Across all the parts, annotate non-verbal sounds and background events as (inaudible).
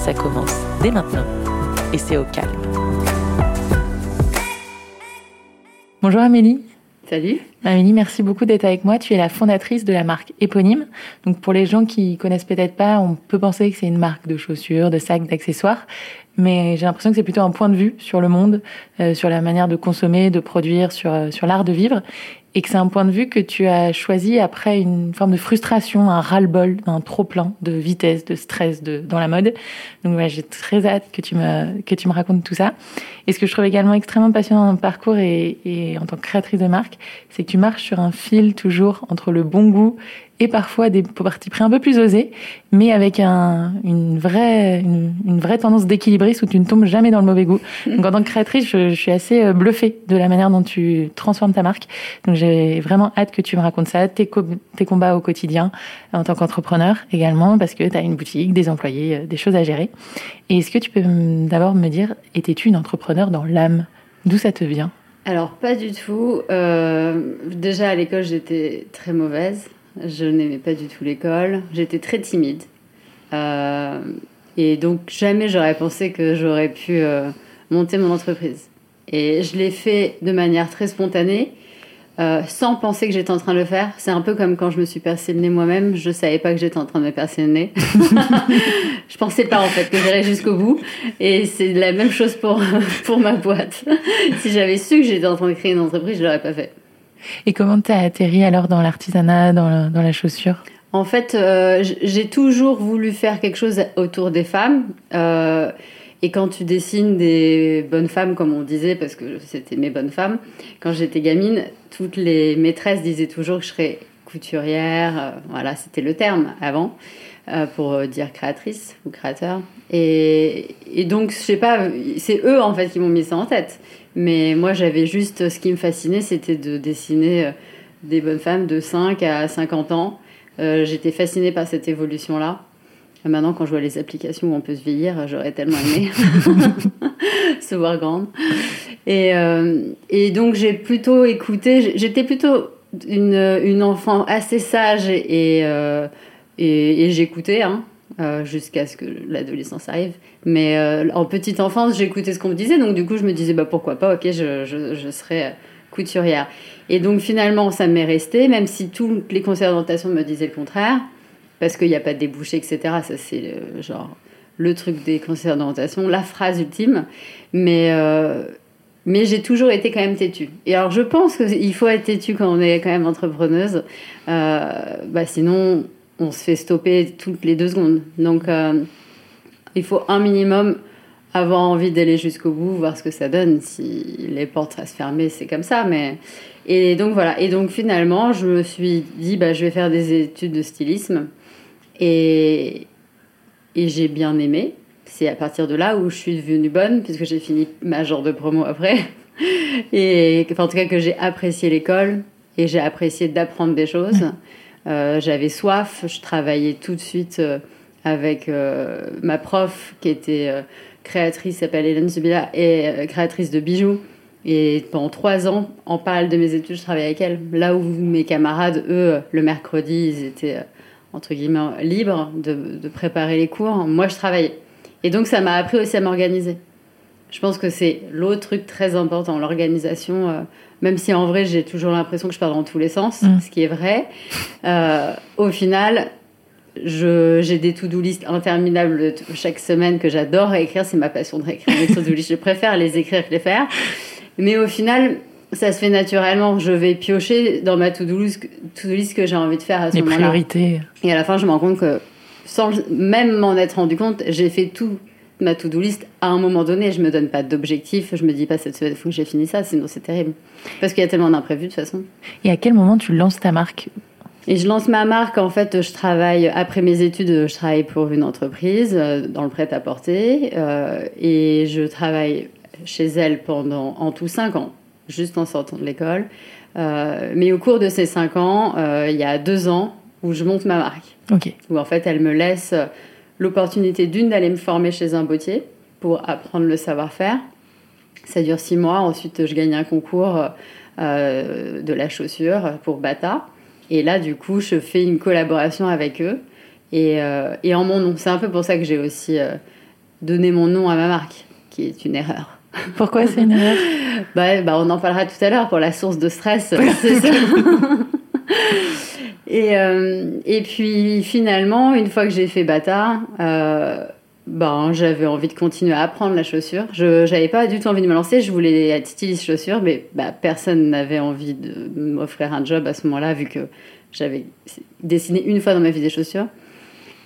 Ça commence dès maintenant et c'est au calme. Bonjour Amélie. Salut. Amélie, merci beaucoup d'être avec moi. Tu es la fondatrice de la marque éponyme. Donc pour les gens qui connaissent peut-être pas, on peut penser que c'est une marque de chaussures, de sacs, d'accessoires, mais j'ai l'impression que c'est plutôt un point de vue sur le monde, euh, sur la manière de consommer, de produire, sur, euh, sur l'art de vivre et que c'est un point de vue que tu as choisi après une forme de frustration, un ras-le-bol, un trop-plein de vitesse, de stress de, dans la mode. Donc ouais, j'ai très hâte que tu, me, que tu me racontes tout ça. Et ce que je trouve également extrêmement passionnant dans ton parcours et, et en tant que créatrice de marque, c'est tu marches sur un fil toujours entre le bon goût et parfois des parties pris un peu plus osées, mais avec un, une vraie une, une vraie tendance d'équilibriste où tu ne tombes jamais dans le mauvais goût. (laughs) Donc en tant que créatrice, je, je, suis assez euh, bluffée de la manière dont tu transformes ta marque. Donc j'ai vraiment hâte que tu me racontes ça, tes, tes combats au quotidien en tant qu'entrepreneur également, parce que tu as une boutique, des employés, euh, des choses à gérer. Et est-ce que tu peux d'abord me dire, étais-tu une entrepreneur dans l'âme? D'où ça te vient? Alors pas du tout. Euh, déjà à l'école j'étais très mauvaise. Je n'aimais pas du tout l'école. J'étais très timide. Euh, et donc, jamais j'aurais pensé que j'aurais pu euh, monter mon entreprise. Et je l'ai fait de manière très spontanée, euh, sans penser que j'étais en train de le faire. C'est un peu comme quand je me suis percé le nez moi-même. Je savais pas que j'étais en train de me percer le nez. (laughs) je pensais pas en fait que j'irais jusqu'au bout. Et c'est la même chose pour, (laughs) pour ma boîte. si j'avais su que j'étais en train de créer une entreprise, je l'aurais pas fait. Et comment tu as atterri alors dans l'artisanat, dans, la, dans la chaussure? En fait, euh, j'ai toujours voulu faire quelque chose autour des femmes. Euh, et quand tu dessines des bonnes femmes, comme on disait, parce que c'était mes bonnes femmes, quand j'étais gamine, toutes les maîtresses disaient toujours que je serais couturière. Euh, voilà, c'était le terme avant euh, pour dire créatrice ou créateur. Et, donc, je sais pas, c'est eux en fait qui m'ont mis ça en tête. Mais moi, j'avais juste ce qui me fascinait, c'était de dessiner euh, des bonnes femmes de 5 à 50 ans. Euh, J'étais fascinée par cette évolution-là. Maintenant, quand je vois les applications où on peut se vieillir, j'aurais tellement aimé (laughs) se voir grande. Et, euh, et donc, j'ai plutôt écouté. J'étais plutôt une, une, enfant assez sage et, euh, et, et j'écoutais. Hein. Euh, jusqu'à ce que l'adolescence arrive. Mais euh, en petite enfance, j'écoutais ce qu'on me disait, donc du coup, je me disais, bah, pourquoi pas, ok, je, je, je serai couturière. Et donc finalement, ça m'est resté, même si toutes les d'orientation me disaient le contraire, parce qu'il n'y a pas de débouché, etc. Ça, c'est le, genre le truc des conseillers d'orientation, la phrase ultime. Mais, euh, mais j'ai toujours été quand même têtue. Et alors, je pense qu'il faut être têtue quand on est quand même entrepreneuse. Euh, bah, sinon, on se fait stopper toutes les deux secondes. Donc, euh, il faut un minimum avoir envie d'aller jusqu'au bout, voir ce que ça donne. Si les portes restent fermées, c'est comme ça. Mais et donc voilà. Et donc finalement, je me suis dit, bah, je vais faire des études de stylisme, et et j'ai bien aimé. C'est à partir de là où je suis devenue bonne, puisque j'ai fini ma genre de promo après. (laughs) Et en tout cas, que j'ai apprécié l'école et j'ai apprécié d'apprendre des choses. Euh, j'avais soif, je travaillais tout de suite euh, avec euh, ma prof qui était euh, créatrice, s'appelle Hélène Zubila, et créatrice de bijoux. Et pendant trois ans, en parallèle de mes études, je travaillais avec elle. Là où mes camarades, eux, le mercredi, ils étaient entre guillemets libres de, de préparer les cours. Moi, je travaillais. Et donc, ça m'a appris aussi à m'organiser. Je pense que c'est l'autre truc très important, l'organisation. Euh, même si en vrai, j'ai toujours l'impression que je pars dans tous les sens, mmh. ce qui est vrai. Euh, au final, j'ai des to-do list interminables chaque semaine que j'adore écrire. C'est ma passion de réécrire les to-do list. Je préfère les écrire que les faire. Mais au final, ça se fait naturellement. Je vais piocher dans ma to-do list, to list que j'ai envie de faire à ce moment-là. Les priorités. Et à la fin, je me rends compte que sans même m'en être rendu compte, j'ai fait tout ma to-do list à un moment donné. Je me donne pas d'objectif. Je me dis pas cette semaine, il faut que j'ai fini ça, sinon c'est terrible. Parce qu'il y a tellement d'imprévus de toute façon. Et à quel moment tu lances ta marque? Et je lance ma marque. En fait, je travaille après mes études. Je travaille pour une entreprise euh, dans le prêt-à-porter euh, et je travaille chez elle pendant en tout cinq ans, juste en sortant de l'école. Euh, mais au cours de ces cinq ans, il y a deux ans où je monte ma marque. Où en fait, elle me laisse l'opportunité d'une d'aller me former chez un bottier pour apprendre le savoir-faire. Ça dure six mois. Ensuite, je gagne un concours de la chaussure pour Bata. Et là, du coup, je fais une collaboration avec eux et, euh, et en mon nom. C'est un peu pour ça que j'ai aussi euh, donné mon nom à ma marque, qui est une erreur. (laughs) Pourquoi c'est une erreur? Bah, bah, On en parlera tout à l'heure pour la source de stress. (laughs) c'est ça. (laughs) et, euh, et puis finalement, une fois que j'ai fait Bata, ben, j'avais envie de continuer à apprendre la chaussure. Je n'avais pas du tout envie de me lancer. Je voulais être styliste chaussure, mais bah, personne n'avait envie de m'offrir un job à ce moment-là, vu que j'avais dessiné une fois dans ma vie des chaussures.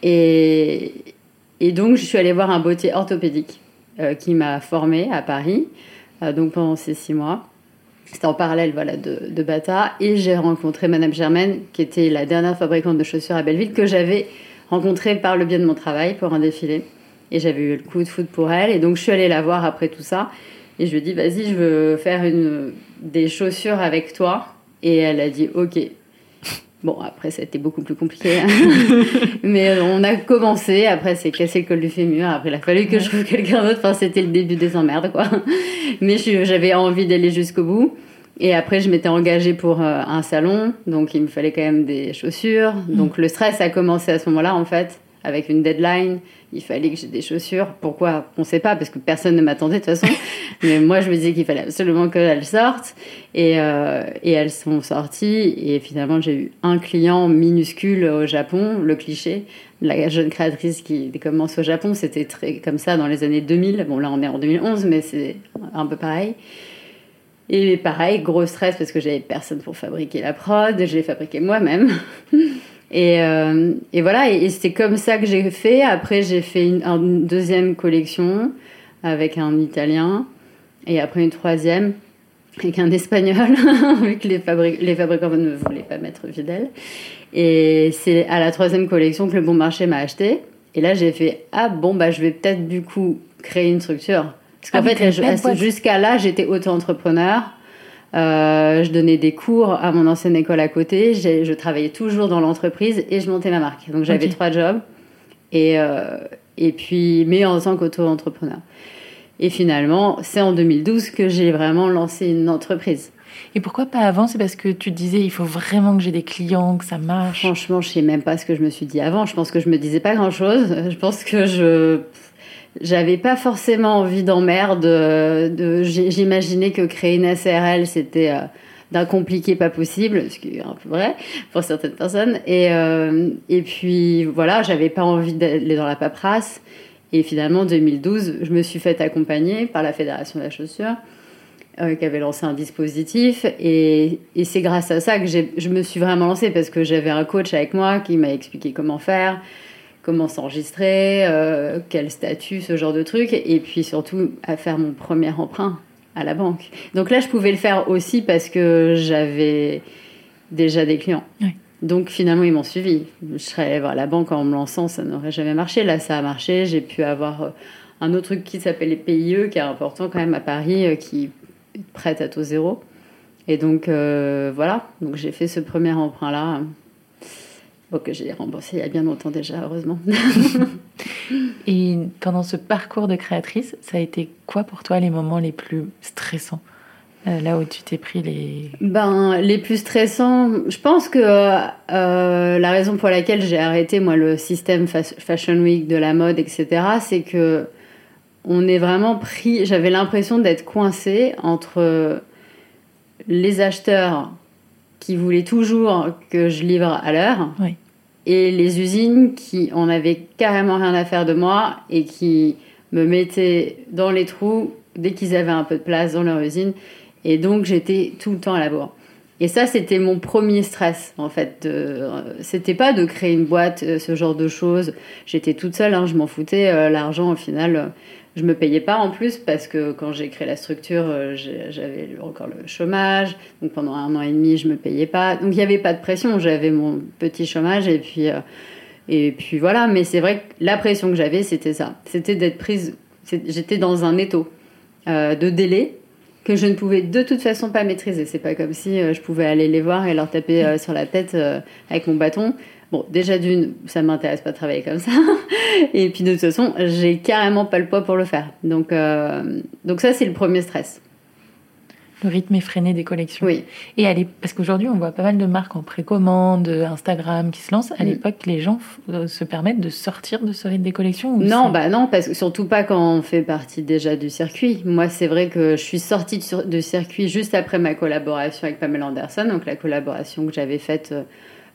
Et, et donc, je suis allée voir un bottier orthopédique euh, qui m'a formée à Paris, euh, donc pendant ces six mois. C'était en parallèle voilà, de, de Bata. Et j'ai rencontré Madame Germaine, qui était la dernière fabricante de chaussures à Belleville, que j'avais rencontrée par le biais de mon travail pour un défilé. Et j'avais eu le coup de foot pour elle. Et donc, je suis allée la voir après tout ça. Et je lui ai dit, vas-y, je veux faire une, des chaussures avec toi. Et elle a dit, ok. Bon, après, ça a été beaucoup plus compliqué. Hein. (laughs) Mais on a commencé. Après, c'est cassé le col du fémur. Après, il a fallu que je trouve quelqu'un d'autre. Enfin, c'était le début des emmerdes, quoi. Mais j'avais envie d'aller jusqu'au bout. Et après, je m'étais engagée pour euh, un salon. Donc, il me fallait quand même des chaussures. Donc, le stress a commencé à ce moment-là, en fait, avec une deadline il fallait que j'ai des chaussures. Pourquoi? On ne sait pas, parce que personne ne m'attendait de toute façon. (laughs) Mais moi, je me disais qu'il fallait absolument qu'elles sortent. Et, euh, et, elles sont sorties. Et finalement, j'ai eu un client minuscule au Japon, le cliché. La jeune créatrice qui commence au Japon, c'était très comme ça dans les années 2000. Bon, là, on est en 2011, mais c'est un peu pareil. Et pareil, gros stress parce que j'avais personne pour fabriquer la prod, je l'ai fabriqué moi-même. (laughs) Et, euh, et voilà, et, c'est comme ça que j'ai fait. Après, j'ai fait une, deuxième collection avec un Italien, et après une troisième avec un Espagnol, (laughs) vu que les, les fabricants ne voulaient pas mettre Vidal. Et c'est à la troisième collection que le bon marché m'a acheté. Et là, j'ai fait ah bon bah je vais peut-être du coup créer une structure. Parce qu'en ah, fait, jusqu'à là, j'étais auto-entrepreneur. Euh, je donnais des cours à mon ancienne école à côté. Je travaillais toujours dans l'entreprise et je montais ma marque. Donc j'avais trois jobs. Et, euh, et puis, mais en tant qu'auto-entrepreneur. Et finalement, c'est en 2012 que j'ai vraiment lancé une entreprise. Et pourquoi pas avant? C'est parce que tu disais, il faut vraiment que j'ai des clients, que ça marche. Franchement, je sais même pas ce que je me suis dit avant. Je pense que je me disais pas grand chose. Je pense que je j'avais pas forcément envie d'emmerde. De, J'imaginais que créer une SRL, c'était euh, d'un compliqué pas possible, ce qui est un peu vrai pour certaines personnes. Et, euh, puis voilà, j'avais pas envie d'aller dans la paperasse. Et finalement, en 2012, je me suis fait accompagner par la Fédération de la chaussure, euh, qui avait lancé un dispositif. Et c'est grâce à ça que je me suis vraiment lancée, parce que j'avais un coach avec moi qui m'a expliqué comment faire comment s'enregistrer, euh, quel statut, ce genre de trucs, et puis surtout à faire mon premier emprunt à la banque. Donc là, je pouvais le faire aussi parce que j'avais déjà des clients. Donc finalement, ils m'ont suivi. Je serais voir la banque en me lançant, ça n'aurait jamais marché. Là, ça a marché. J'ai pu avoir euh, un autre truc qui s'appelle les PIE, qui est important quand même à Paris, euh, qui prête à taux zéro. Et donc voilà, donc j'ai fait ce premier emprunt que j'ai remboursé il y a bien longtemps déjà, heureusement. (laughs) Et pendant ce parcours de créatrice, ça a été quoi pour toi les moments les plus stressants euh, Là où tu t'es pris les... Ben, les plus stressants, je pense que euh, la raison pour laquelle j'ai arrêté moi le système Fashion Week de la mode, etc., c'est que on est vraiment pris. J'avais l'impression d'être coincé entre les acheteurs qui voulaient toujours que je livre à l'heure oui et les usines qui en avaient carrément rien à faire de moi et qui me mettaient dans les trous dès qu'ils avaient un peu de place dans leur usine. Et donc j'étais tout le temps à la bourre. Et ça, c'était mon premier stress, en fait. C'était pas de créer une boîte, euh, ce genre de choses. J'étais toute seule, hein, je m'en foutais. Euh, l'argent, au final, euh, je me payais pas en plus parce que quand j'ai créé la structure, j'avais encore le chômage. Donc pendant un an et demi, je me payais pas. Donc il n'y avait pas de pression. J'avais mon petit chômage et puis, et puis voilà. Mais c'est vrai que la pression que j'avais, c'était ça. C'était d'être prise. J'étais dans un étau de délai que je ne pouvais de toute façon pas maîtriser. C'est pas comme si euh, je pouvais aller les voir et leur taper euh, sur la tête euh, avec mon bâton. Bon, déjà d'une, ça m'intéresse pas de travailler comme ça. (laughs) et puis de toute façon, j'ai carrément pas le poids pour le faire. Donc, donc ça, c'est le premier stress le rythme effréné des collections. Oui. Et elle parce qu'aujourd'hui, on voit pas mal de marques en précommande, Instagram qui se lancent. À mm. l'époque, les gens euh, se permettent de sortir de ce rythme des collections Non, bah non, parce que surtout pas quand on fait partie déjà du circuit. Moi, c'est vrai que je suis sortie du circuit juste après ma collaboration avec Pamela Anderson, donc la collaboration que j'avais faite euh,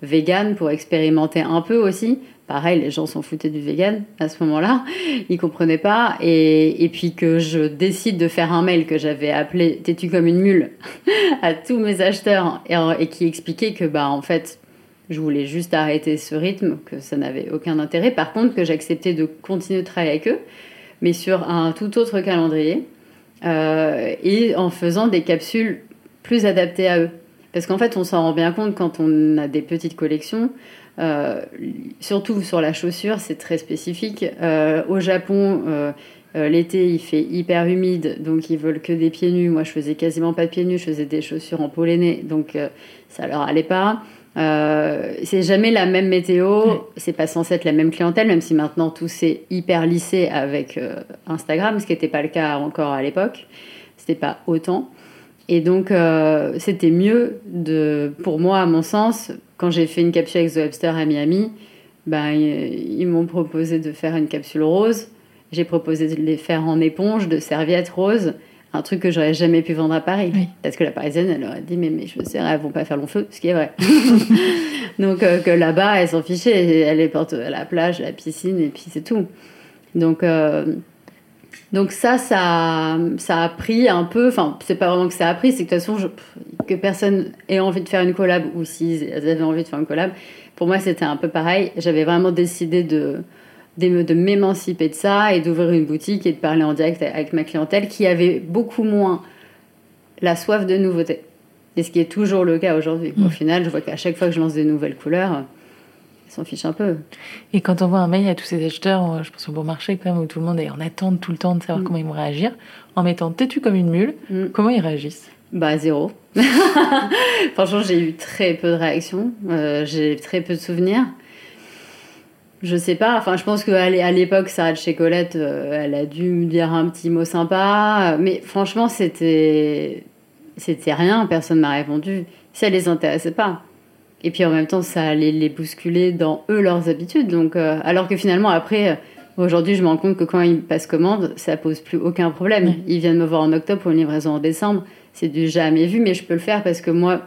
vegan pour expérimenter un peu aussi. Pareil, les gens s'en foutaient du vegan à ce moment-là, ils comprenaient pas. Et, puis que je décide de faire un mail que j'avais appelé "T'es-tu comme une mule" (laughs) à tous mes acheteurs et, qui expliquait que bah en fait je voulais juste arrêter ce rythme, que ça n'avait aucun intérêt. Par contre, que j'acceptais de continuer de travailler avec eux, mais sur un tout autre calendrier euh, et en faisant des capsules plus adaptées à eux. Parce qu'en fait, on s'en rend bien compte quand on a des petites collections. Euh, surtout sur la chaussure, c'est très spécifique. Euh, au Japon, euh, l'été, il fait hyper humide, donc ils veulent que des pieds nus. Moi, je faisais quasiment pas de pieds nus, je faisais des chaussures en polonais, donc ça leur allait pas. c'est jamais la même météo, c'est pas censé être la même clientèle, même si maintenant tout s'est hyper lissé avec Instagram, ce qui n'était pas le cas encore à l'époque. C'était pas autant. Et donc, euh, c'était mieux, de, pour moi, à mon sens, quand j'ai fait une capsule avec The Webster à Miami, ben, ils m'ont proposé de faire une capsule rose. J'ai proposé de les faire en éponge, de serviettes roses, un truc que j'aurais jamais pu vendre à Paris. Parce que la parisienne, elle aurait dit, mais mes chaussures, elles vont pas faire long feu, ce qui est vrai. (laughs) donc, euh, que là-bas, elles s'en fichaient. Elle les porte à la plage, à la piscine, et puis c'est tout. Donc, euh, donc ça, ça, ça a pris un peu, enfin, c'est pas vraiment que ça a pris, c'est que de toute façon, que personne ait envie de faire une collab, ou s'ils avaient envie de faire une collab, pour moi, c'était un peu pareil. J'avais vraiment décidé de, de, m'émanciper de ça et d'ouvrir une boutique et de parler en direct avec ma clientèle qui avait beaucoup moins la soif de nouveauté. Et ce qui est toujours le cas aujourd'hui. Au mm. final, je vois qu'à chaque fois que je lance des nouvelles couleurs, s'en fiche un peu. Et quand on voit un mail à tous ces acheteurs, euh, je pense au bon marché quand même, où tout le monde est en attente tout le temps de savoir mm. comment ils vont réagir, en mettant têtu comme une mule, mm. comment ils réagissent? Bah zéro. (laughs) Franchement, j'ai eu très peu de réactions, euh, j'ai très peu de souvenirs. Je sais pas, enfin je pense qu'à l'époque, Sarah de chez Colette, euh, elle a dû me dire un petit mot sympa, mais franchement, c'était c'était rien, personne m'a répondu. Ça les intéressait pas. Et puis en même temps, ça allait les bousculer dans eux leurs habitudes. Donc, euh, alors que finalement, après, euh, aujourd'hui, je me rends compte que quand ils passent commande, ça pose plus aucun problème. Ils viennent me voir en octobre pour une livraison en décembre. C'est du jamais vu, mais je peux le faire parce que moi,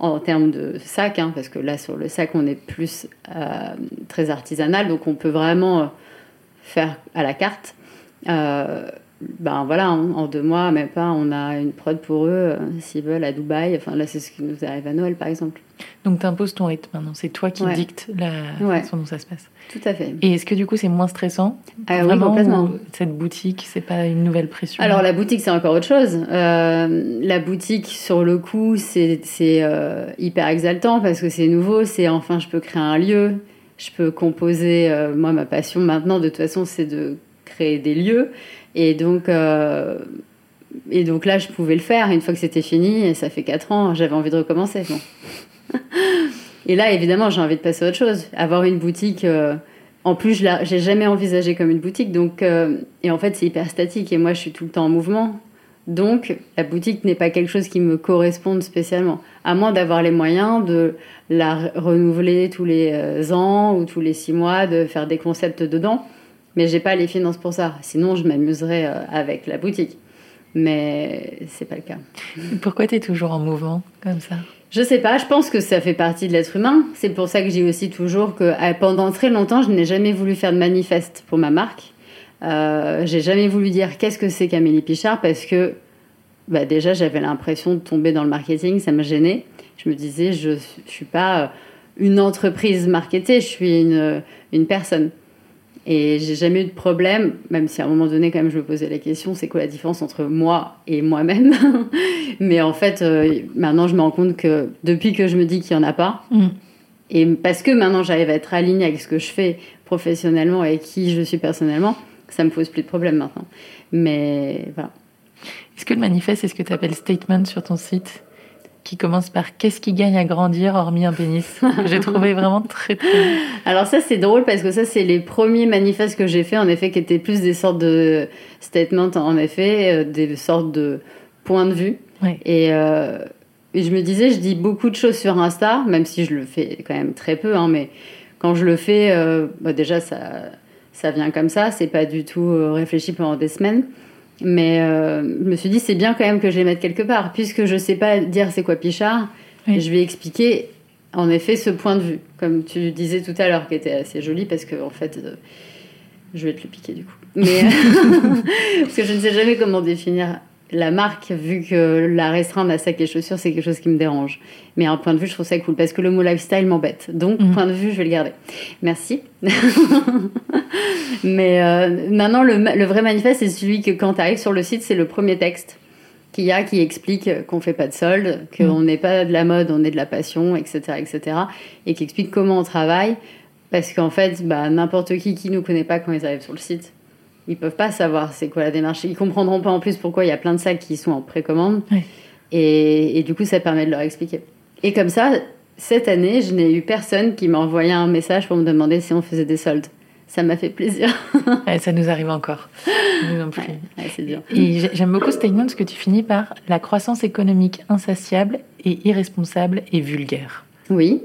en termes de sac, hein, parce que là, sur le sac, on est plus euh, très artisanal, donc on peut vraiment faire à la carte ben voilà, en, deux mois, même pas, on a une prod pour eux, euh, s'ils veulent, à Dubaï. Enfin, là, c'est ce qui nous arrive à Noël, par exemple. Donc, tu imposes ton rythme maintenant. C'est toi qui dictes la façon dont ça se passe. Tout à fait. Et est-ce que du coup, c'est moins stressant ah, Oui, complètement. Cette boutique, c'est pas une nouvelle pression Alors, la boutique, c'est encore autre chose. Euh, la boutique, sur le coup, c'est euh, hyper exaltant parce que c'est nouveau. C'est enfin, je peux créer un lieu. Je peux composer. moi, ma passion maintenant, de toute façon, c'est de créer des lieux. Et donc, euh, et donc là, je pouvais le faire. Une fois que c'était fini, et ça fait 4 ans, j'avais envie de recommencer. (laughs) et là, évidemment, j'ai envie de passer à autre chose. Avoir une boutique. Euh, en plus, je n'ai jamais envisagé comme une boutique. Donc, euh, et en fait, c'est hyper statique. Et moi, je suis tout le temps en mouvement. Donc, la boutique n'est pas quelque chose qui me corresponde spécialement. À moins d'avoir les moyens de la renouveler tous les ans ou tous les six mois, de faire des concepts dedans mais j'ai pas les finances pour ça. Sinon, je m'amuserais euh, avec la boutique. Mais c'est pas le cas. Pourquoi tu es toujours en mouvement comme ça? Je sais pas, je pense que ça fait partie de l'être humain. C'est pour ça que j'ai aussi toujours que euh, pendant très longtemps, je n'ai jamais voulu faire de manifeste pour ma marque. Euh, j'ai jamais voulu dire qu'est-ce que c'est qu'Amélie Pichard parce que bah déjà j'avais l'impression de tomber dans le marketing, ça me gênait. Je me disais, je ne suis pas une entreprise marketée, je suis une, une personne. Et j'ai jamais eu de problème, même si à un moment donné, quand même, je me posais la question, c'est quoi la différence entre moi et moi-même (laughs) Mais en fait, euh, maintenant, je me rends compte que depuis que je me dis qu'il n'y en a pas, mm. et parce que maintenant j'arrive à être alignée avec ce que je fais professionnellement et qui je suis personnellement, ça me pose plus de problème maintenant. Mais voilà. Est-ce que le manifeste, c'est ce que tu appelles statement sur ton site? Qui commence par Qu'est-ce qui gagne à grandir hormis un pénis? J'ai trouvé vraiment très très. Alors, ça, c'est drôle parce que ça, c'est les premiers manifestes que j'ai fait, en effet, qui étaient plus des sortes de statements, en effet, euh, des sortes de points de vue. Euh, et, je me disais, je dis beaucoup de choses sur Insta, même si je le fais quand même très peu, hein, mais quand je le fais, euh, bah, déjà, ça, ça vient comme ça, c'est pas du tout réfléchi pendant des semaines. Mais euh, je me suis dit, c'est bien quand même que je les mette quelque part. Puisque je ne sais pas dire c'est quoi Pichard, je vais expliquer en effet ce point de vue, comme tu disais tout à l'heure, qui était assez joli parce que en fait, euh, je vais te le piquer du coup. Mais (laughs) parce que je ne sais jamais comment définir la marque, vu que la restreindre à sac et chaussures, c'est quelque chose qui me dérange. Mais un point de vue, je trouve ça cool parce que le mot lifestyle m'embête. Donc, mhm. point de vue, je vais le garder. Merci. (laughs) Mais euh, maintenant, le, vrai manifeste, c'est celui que quand tu arrives sur le site, c'est le premier texte qu'il y a qui explique qu'on fait pas de solde, qu'on mhm. n'est pas de la mode, on est de la passion, etc., etc. Et qui explique comment on travaille. Parce qu'en fait, bah, n'importe qui qui nous connaît pas quand ils arrivent sur le site, ils peuvent pas savoir c'est quoi la démarche. Ils comprendront pas en plus pourquoi il y a plein de sacs qui sont en précommande. Et, du coup, ça permet de leur expliquer. Et comme ça, cette année, je n'ai eu personne qui m'a envoyé un message pour me demander si on faisait des soldes. Ça m'a fait plaisir. (laughs) ça nous arrive encore. c'est Et j'aime beaucoup ce statement parce que tu finis par la croissance économique insatiable et irresponsable et vulgaire. Oui,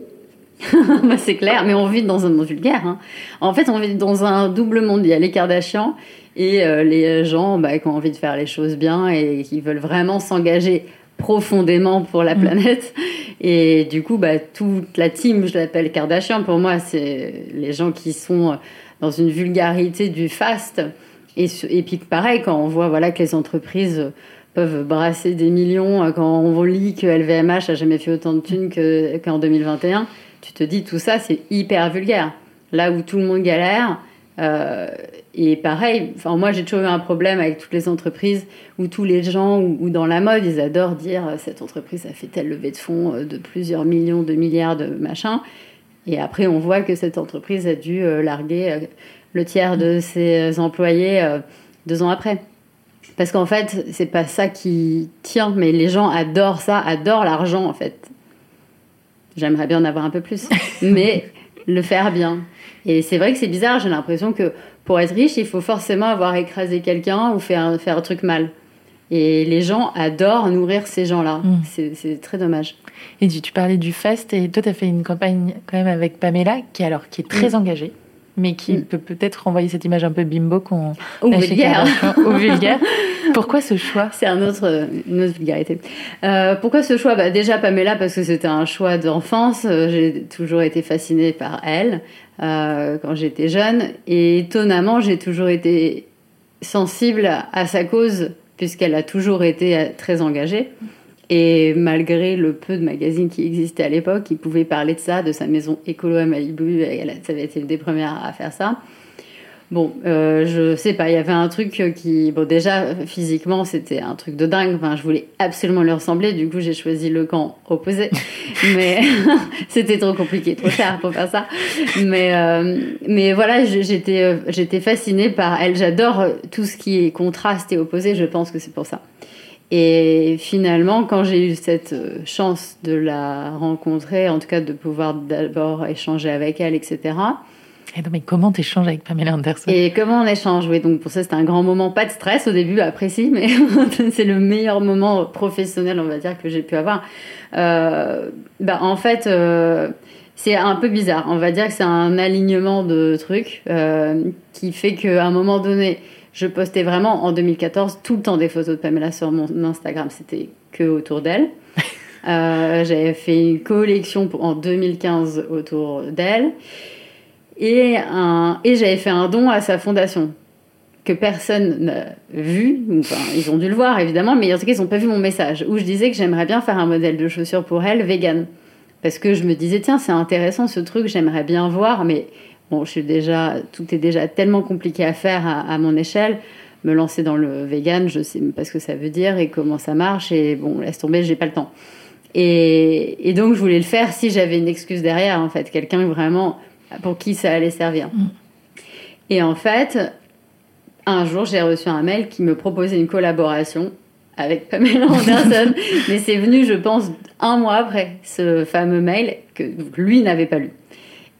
(laughs) bah, c'est clair, mais on vit dans un monde vulgaire. Hein. En fait, on vit dans un double monde. Il y a les Kardashians et euh, les gens bah, qui ont envie de faire les choses bien et qui veulent vraiment s'engager profondément pour la mm. planète. Et du coup, bah, toute la team, je l'appelle Kardashian, pour moi, c'est les gens qui sont dans une vulgarité du fast. Et, et puis pareil, quand on voit voilà, que les entreprises peuvent brasser des millions, quand on lit que LVMH a jamais fait autant de thunes qu'en 2021, tu te dis tout ça, c'est hyper vulgaire. Là où tout le monde galère, euh, et pareil, moi j'ai toujours eu un problème avec toutes les entreprises où tous les gens ou, dans la mode ils adorent dire euh, cette entreprise a fait telle levée de fonds euh, de plusieurs millions de milliards de machins et après on voit que cette entreprise a dû larguer le tiers de ses employés deux ans après. Parce qu'en fait c'est pas ça qui tient, mais les gens adorent ça, adorent l'argent en fait. J'aimerais bien en avoir un peu plus, (laughs) mais le faire bien. Et c'est vrai que c'est bizarre, j'ai l'impression que pour être riche, il faut forcément avoir écrasé quelqu'un ou faire, faire un truc mal. Et les gens adorent nourrir ces gens-là. Mm. C'est très dommage. Et tu, tu, parlais du fest, et toi, tu as fait une campagne quand même avec Pamela, qui, alors, qui est très engagée mais qui mm. peut peut-être renvoyer cette image un peu bimbo qu'on ou vulgaire. Au vulgaire. (laughs) Pourquoi ce choix? C'est un autre, une autre vulgarité. Euh, pourquoi ce choix? Bah, Déjà Pamela parce que c'était un choix d'enfance. Euh, j'ai toujours été fascinée par elle euh, quand j'étais jeune et étonnamment j'ai toujours été sensible à sa cause puisqu'elle a toujours été très engagée. Et malgré le peu de magazines qui existaient à l'époque, il pouvait parler de ça, de sa maison écolo à Malibu. Elle, ça avait été une des premières à faire ça. Bon, euh, je sais pas, il y avait un truc qui, bon, déjà physiquement, c'était un truc de dingue. Enfin, je voulais absolument lui ressembler. Du coup, j'ai choisi le camp opposé. (laughs) Mais (laughs) c'était trop compliqué, trop cher pour faire ça. Mais, euh, mais voilà, j'étais, euh, j'étais fascinée par elle. J'adore tout ce qui est contraste et opposé. Je pense que c'est pour ça. Et finalement, quand j'ai eu cette euh, chance de la rencontrer, en tout cas de pouvoir d'abord échanger avec elle, etc. Et mais comment t'échanges avec Pamela Anderson? Et comment on échange? Oui, donc pour ça c'était un grand moment, pas de stress au début, après si, mais (laughs) c'est le meilleur moment professionnel, on va dire, que j'ai pu avoir. Euh, bah, en fait, euh, c'est un peu bizarre. On va dire que c'est un alignement de trucs euh, qui fait qu'à un moment donné, je postais vraiment en 2014 tout le temps des photos de Pamela sur mon Instagram. C'était que autour d'elle. (laughs) Euh, j'avais fait une collection en 2015 autour d'elle. Et, et j'avais fait un don à sa fondation que personne n'a vu. Enfin, ils ont dû le voir évidemment, mais en tout cas, ils n'ont pas vu mon message où je disais que j'aimerais bien faire un modèle de chaussures pour elle vegan. Parce que je me disais, tiens, c'est intéressant ce truc, j'aimerais bien voir, mais bon, je suis déjà, tout est déjà tellement compliqué à faire à, mon échelle. Me lancer dans le vegan, je sais pas ce que ça veut dire et comment ça marche, et bon, laisse tomber, j'ai pas le temps. Et, donc, je voulais le faire si j'avais une excuse derrière, en fait, quelqu'un vraiment pour qui ça allait servir. Mm. Et en fait, un jour, j'ai reçu un mail qui me proposait une collaboration avec Pamela Anderson, (laughs) mais c'est venu, je pense, un mois après ce fameux mail que lui n'avait pas lu.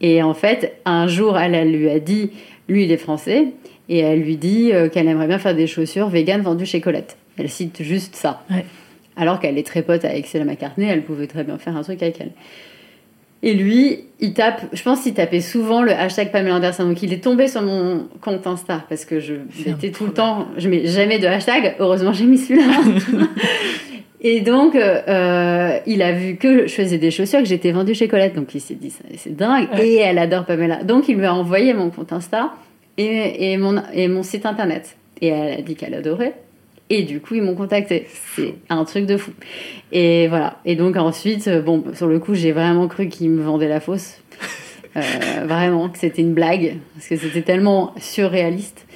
Et en fait, un jour, elle, lui a dit, lui, il est français, et elle lui dit euh, qu'elle aimerait bien faire des chaussures véganes vendues chez Colette. Elle cite juste ça. Alors qu'elle est très pote avec Céline McCartney, elle pouvait très bien faire un truc avec elle. Et lui, il tape, je pense qu'il tapait souvent le hashtag Pamela Anderson. Donc il est tombé sur mon compte Insta parce que je mettais tout le temps, je mets jamais de hashtag. Heureusement, j'ai mis celui-là. (laughs) (laughs) et donc, euh, il a vu que je faisais des chaussures, que j'étais vendue chez Colette. Donc il s'est dit, c'est dingue. Et elle adore Pamela. Donc il lui a envoyé mon compte Insta et, et, mon, et mon site internet. Et elle a dit qu'elle adorait. Et du coup, ils m'ont contacté. C'est un truc de fou. Et voilà. Et donc ensuite, euh, bon, sur le coup, j'ai vraiment cru qu'ils me vendaient la fausse. Euh, vraiment, que c'était une blague, parce que c'était tellement surréaliste.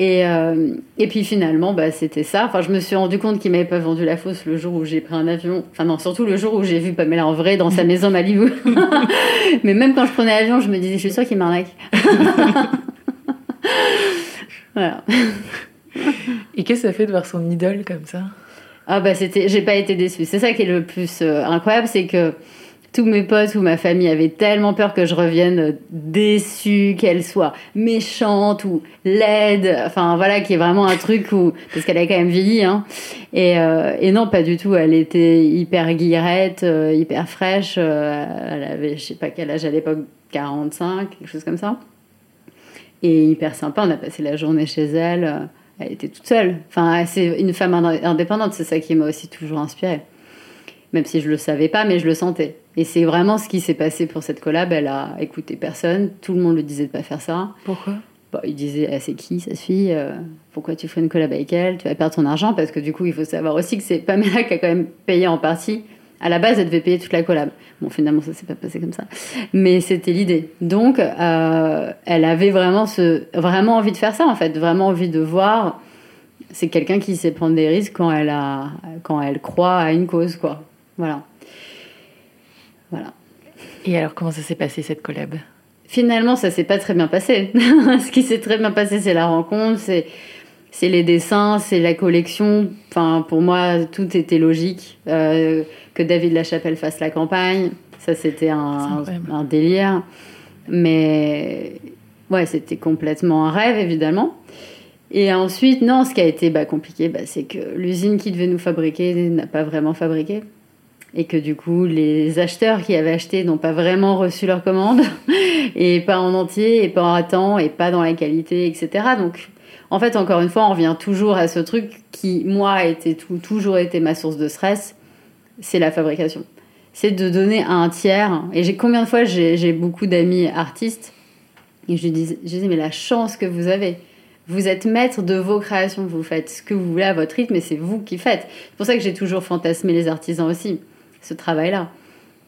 Et, euh, et puis finalement, bah, c'était ça. Enfin, je me suis rendu compte qu'ils m'avaient pas vendu la fausse le jour où j'ai pris un avion. Enfin, non, surtout le jour où j'ai vu Pamela en vrai dans sa (laughs) maison Malibu. (laughs) Mais même quand je prenais l'avion, je me disais, je suis sûre qu'il m'arnaque. (laughs) voilà. Et qu'est-ce que ça fait de voir son idole comme ça? Ah bah c'était, j'ai pas été déçue. C'est ça qui est le plus euh, incroyable, c'est que tous mes potes ou ma famille avaient tellement peur que je revienne déçue, qu'elle soit méchante ou laide. Enfin voilà, qui est vraiment un truc où parce qu'elle a quand même vieilli, hein. Et, euh, non, pas du tout. Elle était hyper guillerette, euh, hyper fraîche. elle avait, je sais pas quel âge à l'époque, 45, quelque chose comme ça. Et hyper sympa. On a passé la journée chez elle elle était toute seule. Enfin, c'est une femme indépendante, c'est ça qui m'a aussi toujours inspirée. Même si je le savais pas, mais je le sentais. Et c'est vraiment ce qui s'est passé pour cette collab. Elle a écouté personne. Tout le monde lui disait de pas faire ça. Pourquoi? Bah, Il disait ah, c'est qui cette fille euh, Pourquoi tu ferais une collab avec elle? Tu vas perdre ton argent parce que du coup, il faut savoir aussi que c'est Pamela qui a quand même payé en partie à la base, elle devait payer toute la collab. Bon, finalement, ça s'est pas passé comme ça. Mais c'était l'idée. Donc, euh, elle avait vraiment, ce, vraiment envie de faire ça, en fait. Vraiment envie de voir. C'est quelqu'un qui sait prendre des risques quand elle, a, quand elle croit à une cause, quoi. Voilà. Voilà. Et alors, comment ça s'est passé, cette collab? Finalement, ça s'est pas très bien passé. (laughs) Ce qui s'est très bien passé, c'est la rencontre, c'est c'est les dessins, c'est la collection. Enfin, pour moi, tout était logique. Euh, que David Lachapelle fasse la campagne, ça c'était un, un, délire. Mais ouais, c'était complètement un rêve, évidemment. Et ensuite, non, ce qui a été bah, compliqué, bah, c'est que l'usine qui devait nous fabriquer n'a pas vraiment fabriqué. Et que du coup, les acheteurs qui avaient acheté n'ont pas vraiment reçu leur commande, (laughs) et pas en entier, et pas en temps, et pas dans la qualité, etc. Donc, en fait, encore une fois, on revient toujours à ce truc qui, moi, a été toujours été ma source de stress, c'est la fabrication. C'est de donner à un tiers. Et j'ai combien de fois j'ai beaucoup d'amis artistes et je disais, je disais, mais la chance que vous avez. Vous êtes maître de vos créations, vous faites ce que vous voulez à votre rythme et c'est vous qui faites. C'est pour ça que j'ai toujours fantasmé les artisans aussi, ce travail-là.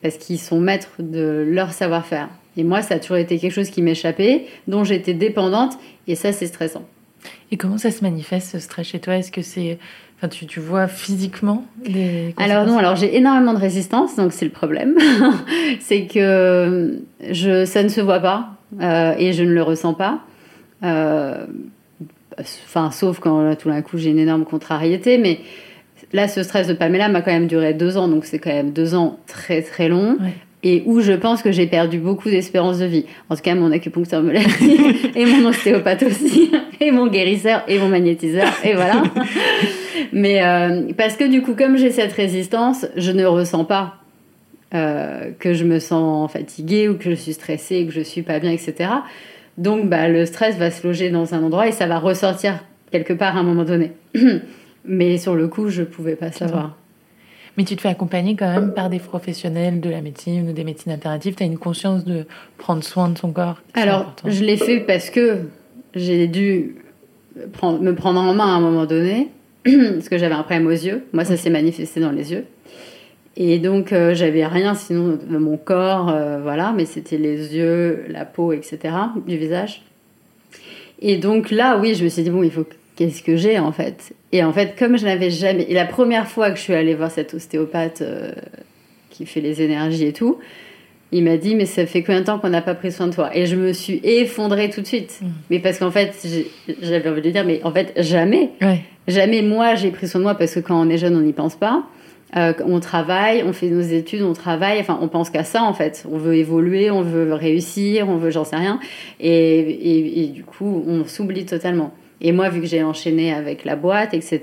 Parce qu'ils sont maîtres de leur savoir-faire. Et moi, ça a toujours été quelque chose qui m'échappait, dont j'étais dépendante, et ça, c'est stressant. Et comment ça se manifeste ce stress chez toi? Est-ce que c'est, enfin, tu, tu, vois physiquement les Alors non, alors j'ai énormément de résistance, donc c'est le problème, (laughs) c'est que je, ça ne se voit pas euh, et je ne le ressens pas. Euh, enfin, sauf quand tout d'un coup j'ai une énorme contrariété, mais là, ce stress de Pamela m'a quand même duré deux ans, donc c'est quand même deux ans très très long et où je pense que j'ai perdu beaucoup d'espérance de vie. En tout cas, mon acupuncteur me l'a dit, (laughs) et mon ostéopathe aussi, et mon guérisseur, et mon magnétiseur, et voilà. Mais euh, parce que du coup, comme j'ai cette résistance, je ne ressens pas euh, que je me sens fatiguée ou que je suis stressée, que je suis pas bien, etc. Donc, bah, le stress va se loger dans un endroit et ça va ressortir quelque part à un moment donné. (clears throat) Mais sur le coup, je pouvais pas savoir. Mais tu te fais accompagner quand même par des professionnels de la médecine ou des médecines alternatives. Tu as une conscience de prendre soin de son corps Alors, je l'ai fait parce que j'ai dû prendre, me prendre en main à un moment donné, (clears throat) parce que j'avais un problème aux yeux. Moi, ça s'est manifesté dans les yeux. Et donc, euh, j'avais rien sinon de mon corps, euh, voilà, mais c'était les yeux, la peau, etc., du visage. Et donc là, oui, je me suis dit, bon, il faut. Qu'est-ce que j'ai en fait Et en fait, comme je n'avais jamais. Et la première fois que je suis allée voir cet ostéopathe euh, qui fait les énergies et tout, il m'a dit, mais ça fait combien de temps qu'on n'a pas pris soin de toi? Et je me suis effondrée tout de suite. Mmh. Mais parce qu'en fait, j'avais envie de dire, mais en fait, jamais. Jamais moi, j'ai pris soin de moi parce que quand on est jeune, on n'y pense pas. Euh, on travaille, on fait nos études, on travaille, enfin on pense qu'à ça en fait. On veut évoluer, on veut réussir, on veut j'en sais rien. Et, et, du coup, on s'oublie totalement. Et moi, vu que j'ai enchaîné avec la boîte, etc.,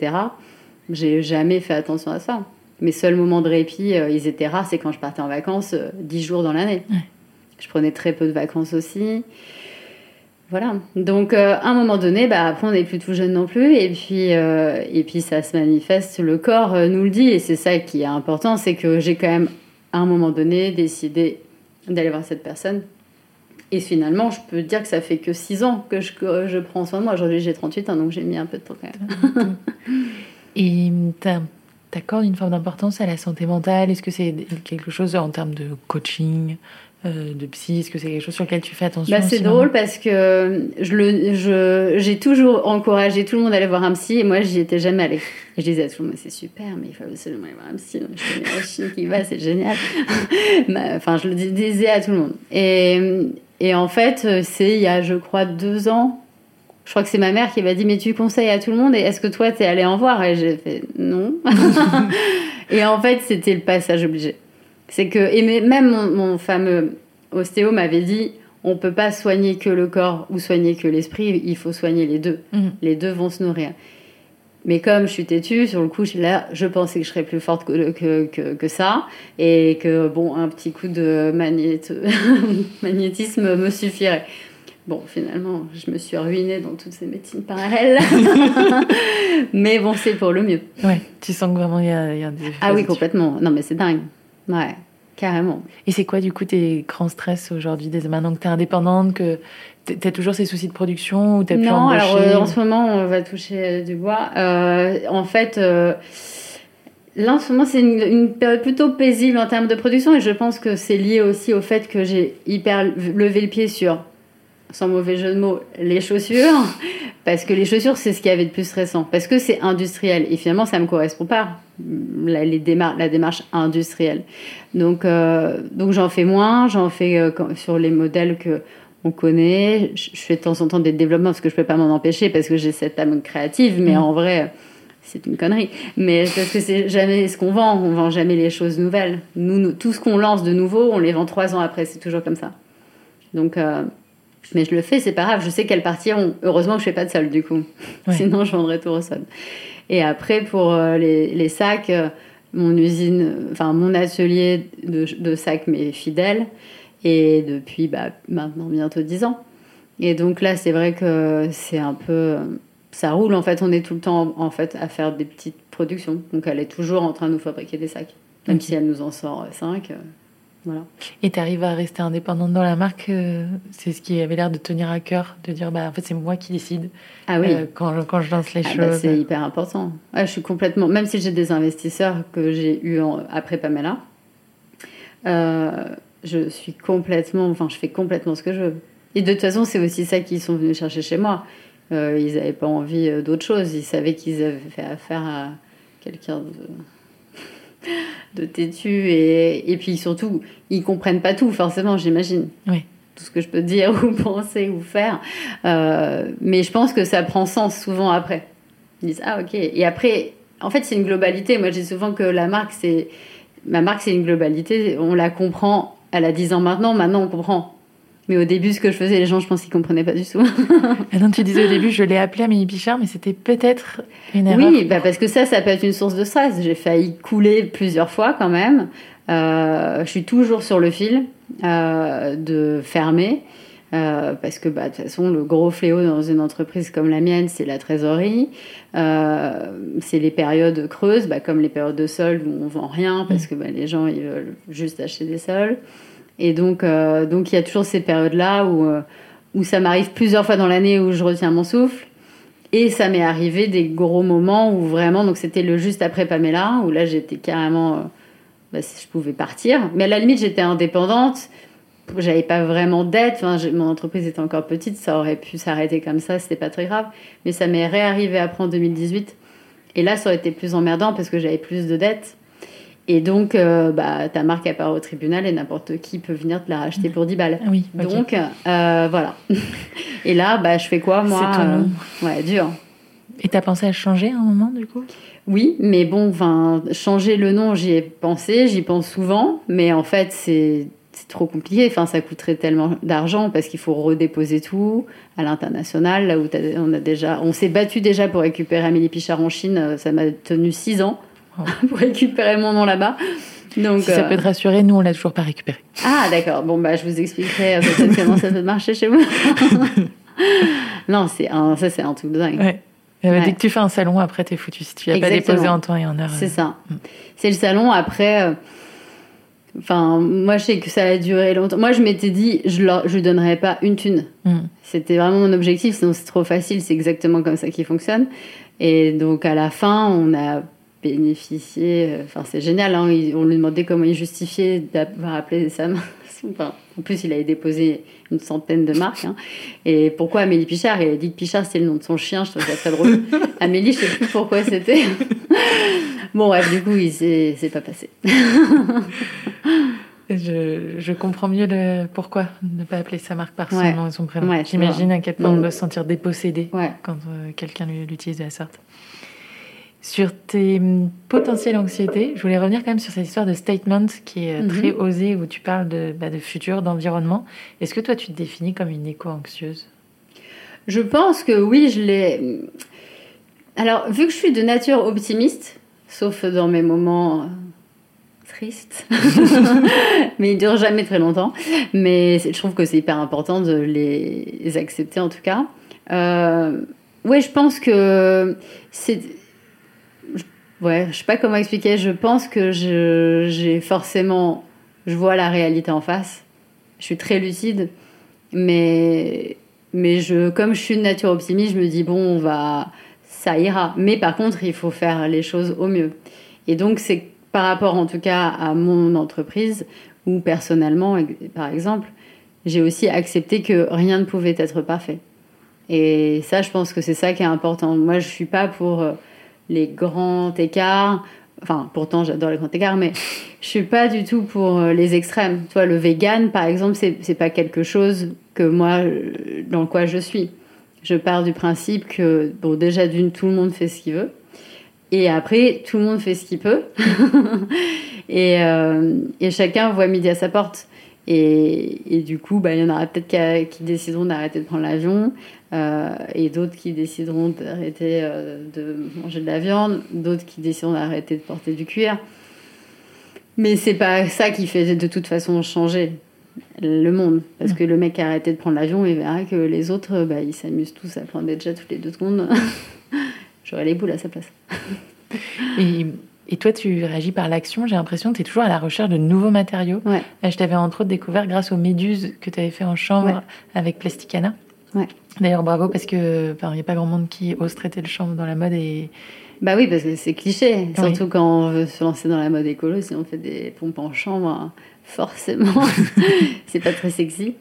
j'ai jamais fait attention à ça. Mes seuls moments de répit, euh, ils étaient rares, c'est quand je partais en vacances euh, dix jours dans l'année. Je prenais très peu de vacances aussi. Voilà. Donc, euh, à un moment donné, bah, après, on n'est plus tout jeune non plus. Et puis, euh, et puis ça se manifeste. Le corps nous le dit. Et c'est ça qui est important. C'est que j'ai quand même, à un moment donné, décidé d'aller voir cette personne. Et finalement, je peux dire que ça fait que 6 ans que je, je prends soin de moi. Aujourd'hui, j'ai 38 ans, donc j'ai mis un peu de temps quand même. (laughs) et t'accordes une forme d'importance à la santé mentale? Est-ce que c'est quelque chose en termes de coaching euh, de psy? Est-ce que c'est quelque chose sur lequel tu fais attention bah, C'est drôle parce que je je, j'ai toujours encouragé tout le monde à aller voir un psy et moi, j'y étais jamais allée. je disais à tout le monde, c'est super, mais il faut absolument aller voir un psy. Je connais la qui va, c'est génial. (laughs) enfin, je le disais à tout le monde. Et, et en fait, c'est il y a, je crois, deux ans, je crois que c'est ma mère qui m'a dit mais tu conseilles à tout le monde et est-ce que toi t'es allée en voir? Et j'ai fait non (laughs) et en fait c'était le passage obligé c'est que, et même mon, fameux ostéo m'avait dit, on peut pas soigner que le corps ou soigner que l'esprit, il faut soigner les deux. Mhm. Les deux vont se nourrir. Mais comme je suis têtue, sur le coup, là, je pensais que je serais plus forte que, que, que, ça. Et que, bon, un petit coup de (laughs) magnétisme me suffirait. Bon, finalement, je me suis ruinée dans toutes ces médecines parallèles. (laughs) mais bon, c'est pour le mieux. Ouais, tu sens que vraiment il y a, y a des. Ah oui, complètement. Non, mais c'est dingue. Ouais, carrément. Et c'est quoi du coup tes grands stress aujourd'hui, maintenant que tu es indépendante, que tu as toujours ces soucis de production ou tu Non, alors euh, en ce moment, on va toucher euh, du bois. Euh, en fait, là en ce moment, c'est une, période plutôt paisible en termes de production et je pense que c'est lié aussi au fait que j'ai hyper levé le pied sur sans mauvais jeu de mots, les chaussures, (laughs) parce que les chaussures, c'est ce qu'il y avait de plus récent, parce que c'est industriel, et finalement, ça ne me correspond pas. La, les la démarche industrielle. Donc, euh, donc j'en fais moins, j'en fais sur les modèles que on connaît. Je, fais de temps en temps des développements parce que je peux pas m'en empêcher parce que j'ai cette âme créative, mais mm. en vrai, c'est une connerie. Mais parce que c'est jamais ce qu'on vend, on vend jamais les choses nouvelles. Nous, tout ce qu'on lance de nouveau, on les vend trois ans après, c'est toujours comme ça. Donc, euh, mais je le fais, c'est pas grave. Je sais qu'elles partiront. Heureusement que je fais pas de sol du coup. (laughs) Sinon, je vendrais tout au sol. Et après, pour euh, les, sacs, euh, mon usine, enfin mon atelier de, sacs mais fidèle. Et depuis bah, maintenant bientôt 10 ans. Et donc là, c'est vrai que c'est un peu. Ça roule en fait. On est tout le temps en fait à faire des petites productions. Donc elle est toujours en train de nous fabriquer des sacs. Même si elle nous en sort 5. Et tu arrives à rester indépendante dans la marque euh, C'est ce qui avait l'air de tenir à cœur, de dire bah, en fait, c'est moi qui décide ah oui. Euh, quand, quand, je lance les ah bah, choses. c'est hyper important. je suis complètement. Même si j'ai des investisseurs que j'ai eu après Pamela, euh, je suis complètement. Enfin, je fais complètement ce que je veux. Et de toute façon, c'est aussi ça qu'ils sont venus chercher chez moi. ils n'avaient pas envie d'autre chose. Ils savaient qu'ils avaient fait affaire à quelqu'un de (laughs) de têtu et, et puis surtout ils comprennent pas tout forcément j'imagine oui. tout ce que je peux dire (laughs) ou penser ou faire euh, mais je pense que ça prend sens souvent après ils disent ah ok et après en fait c'est une globalité moi je dis souvent que la marque c'est ma marque c'est une globalité on la comprend elle a 10 ans maintenant maintenant on comprend mais au début, ce que je faisais, les gens, je pense qu'ils comprenaient pas du tout. (laughs) Donc, tu disais au début, je l'ai appelé Amélie Pichard, mais c'était peut-être une erreur. Oui, bah parce que ça, ça peut être une source de stress. J'ai failli couler plusieurs fois quand même. Euh, je suis toujours sur le fil euh, de fermer. Euh, parce que bah, de toute façon, le gros fléau dans une entreprise comme la mienne, c'est la trésorerie. c'est les périodes creuses, bah, comme les périodes de solde où on vend rien parce que bah, les gens ils veulent juste acheter des sols. Et donc, euh, donc il y a toujours ces périodes-là où, euh, ça m'arrive plusieurs fois dans l'année où je retiens mon souffle. Et ça m'est arrivé des gros moments où vraiment, donc c'était le juste après Pamela, où là j'étais carrément, euh, je pouvais partir. Mais à la limite, j'étais indépendante, j'avais pas vraiment d'aide, enfin, mon entreprise était encore petite, ça aurait pu s'arrêter comme ça, c'était pas très grave. Mais ça m'est réarrivé après en 2018. Et là, ça aurait été plus emmerdant parce que j'avais plus de dettes. Et donc, euh, bah, ta marque part au tribunal et n'importe qui peut venir te la racheter pour 10 balles. Oui, Donc, euh, voilà. (laughs) et là, bah, je fais quoi, moi C'est ton nom. euh, Ouais, dur. Et t'as pensé à changer à un moment, du coup? Oui, mais bon, changer le nom, j'y ai pensé, j'y pense souvent, mais en fait, c'est c'est trop compliqué. Enfin, ça coûterait tellement d'argent parce qu'il faut redéposer tout à l'international, là où on a déjà, on s'est battu déjà pour récupérer Amélie Pichard en Chine. euh, Ça m'a tenu six ans Oh. (laughs) pour récupérer mon nom là-bas. Donc, Si ça euh, peut te rassurer, nous, on l'a toujours pas récupéré. ah, d'accord. Bon, bah, je vous expliquerai euh, peut-être comment ça peut marcher chez vous. (laughs) non, c'est un, ça, c'est un truc de dingue. Ouais. Euh, Ouais. Dès que tu fais un salon, après, t'es foutu. Si tu l'as pas déposé en temps et en heure. C'est ça. C'est le salon. Après, euh, enfin, moi, je sais que ça a duré longtemps. Moi, je m'étais dit, je leur, je lui donnerais pas une thune. mm. C'était vraiment mon objectif, sinon c'est trop facile. C'est exactement comme ça qui fonctionne. Et donc, à la fin, on a bénéficié. euh, Enfin, c'est génial. hein, on lui demandait comment il justifiait d'avoir appelé sa main. (laughs) Enfin, en plus, il avait déposé une centaine de marques. hein. Et pourquoi Amélie Pichard? Il a dit que Pichard, c'était le nom de son chien. Je trouve ça très drôle. (laughs) Amélie, je sais plus pourquoi c'était. (laughs) bon, bref, du coup, il s'est c'est pas passé. Je, je comprends mieux le pourquoi ne pas appeler sa marque par son Ouais. nom et son prénom. Ouais, J'imagine à quel point on Mm. doit se sentir dépossédé Ouais. quand euh, quelqu'un l'utilise de la sorte. Sur tes hum, potentielles anxiétés, je voulais revenir quand même sur cette histoire de statement qui est euh, Mhm. très osée, où tu parles de, bah, de futur, d'environnement. Est-ce que toi, tu te définis comme une éco-anxieuse? Je pense que oui, je l'ai. Alors, vu que je suis de nature optimiste, sauf dans mes moments euh, tristes, (laughs) mais ils durent jamais très longtemps, mais je trouve que c'est hyper important de les, les accepter en tout cas. Euh, ouais, je pense que c'est. Ouais, je sais pas comment expliquer. Je pense que j'ai forcément. Je vois la réalité en face. Je suis très lucide, mais mais je, comme je suis de nature optimiste, je me dis, bon, on va, ça ira. Mais par contre, il faut faire les choses au mieux. Et donc, c'est par rapport en tout cas à mon entreprise, ou personnellement, par exemple, j'ai aussi accepté que rien ne pouvait être parfait. Et ça, je pense que c'est ça qui est important. Moi, je suis pas pour euh, les grands écarts. Enfin, pourtant, j'adore les grands écarts, mais (laughs) je suis pas du tout pour euh, les extrêmes. Tu vois, le vegan, par exemple, c'est pas quelque chose que moi, euh, dans quoi je suis. Je pars du principe que, bon, déjà d'une, tout le monde fait ce qu'il veut. Et après, tout le monde fait ce qu'il peut. (laughs) et, euh, et chacun voit midi à sa porte. Et, et du coup, bah, il y en aura peut-être qui, qui décideront d'arrêter de prendre l'avion, euh, et d'autres qui décideront d'arrêter euh, de manger de la viande, d'autres qui décideront d'arrêter de porter du cuir. Mais c'est pas ça qui fait de toute façon changer le monde. Parce que le mec qui a arrêté de prendre l'avion, il verra que les autres, bah, ils s'amusent tous à prendre des jets toutes les deux secondes. (laughs) J'aurais les boules à sa place. et, et toi, tu réagis par l'action. J'ai l'impression que tu es toujours à la recherche de nouveaux matériaux. Ouais. Là, je t'avais entre autres découvert grâce aux méduses que tu avais fait en chambre Ouais. avec Plasticana. Ouais. D'ailleurs, bravo parce que il n'y a pas grand monde qui ose traiter le chanvre dans la mode et Bah oui, parce que c'est cliché. Oui. Surtout quand on veut se lancer dans la mode écolo, si on fait des pompes en chambre, hein, forcément, (laughs) c'est pas très sexy.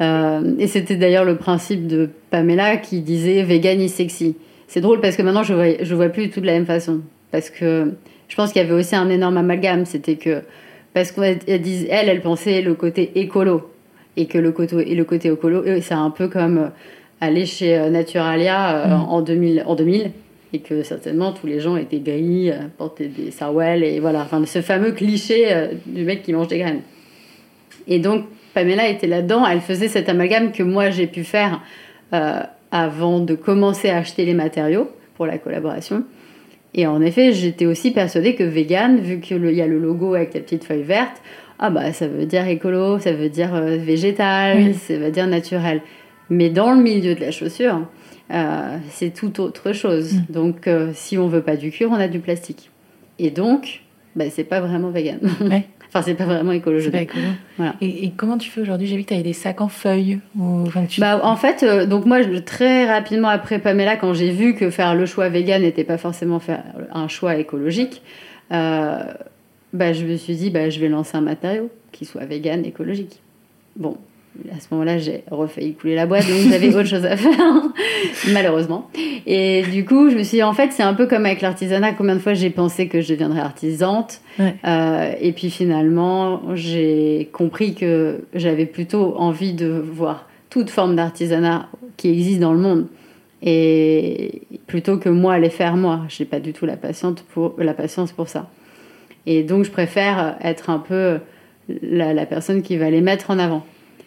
Euh, et c'était d'ailleurs le principe de Pamela qui disait vegan is sexy. C'est drôle parce que maintenant je vois, je vois plus tout de la même façon. Parce que je pense qu'il y avait aussi un énorme amalgame. C'était que, parce qu'elle elle pensait le côté écolo. Et que le côté, et le côté écolo, c'est un peu comme euh, aller chez euh, Naturalia euh, Mm. en, 2000, en 2000 et que certainement tous les gens étaient gris, portaient des sarouels et voilà, enfin ce fameux cliché du mec qui mange des graines. Et donc Pamela était là-dedans, elle faisait cet amalgame que moi j'ai pu faire euh, avant de commencer à acheter les matériaux pour la collaboration. Et en effet, j'étais aussi persuadée que vegan, vu qu'il y a le logo avec la petite feuille verte, ah bah ça veut dire écolo, ça veut dire euh, végétal, Oui. ça veut dire naturel. Mais dans le milieu de la chaussure, euh, c'est tout autre chose. Mm. Donc, euh, si on veut pas du cuir, on a du plastique. Et donc, bah, c'est pas vraiment vegan. Ouais. (laughs) Enfin, c'est pas vraiment écologique. Pas écolo. Voilà. Et, et, comment tu fais aujourd'hui? J'ai vu que tu avais des sacs en feuilles. Ou... Enfin, tu... bah, en fait, euh, donc moi, très rapidement après Pamela, quand j'ai vu que faire le choix vegan n'était pas forcément faire un choix écologique, bah, je me suis dit, bah, je vais lancer un matériau qui soit vegan, écologique. Bon, à ce moment-là, j'ai refait couler la boîte, donc j'avais (laughs) autre chose à faire, malheureusement. Et du coup, je me suis dit, en fait, c'est un peu comme avec l'artisanat. Combien de fois j'ai pensé que je deviendrais artisante? Euh, Et puis finalement, j'ai compris que j'avais plutôt envie de voir toute forme d'artisanat qui existe dans le monde. Et plutôt que moi les faire moi, j'ai pas du tout la patience pour la patience pour ça. Et donc, je préfère être un peu la, la personne qui va les mettre en avant.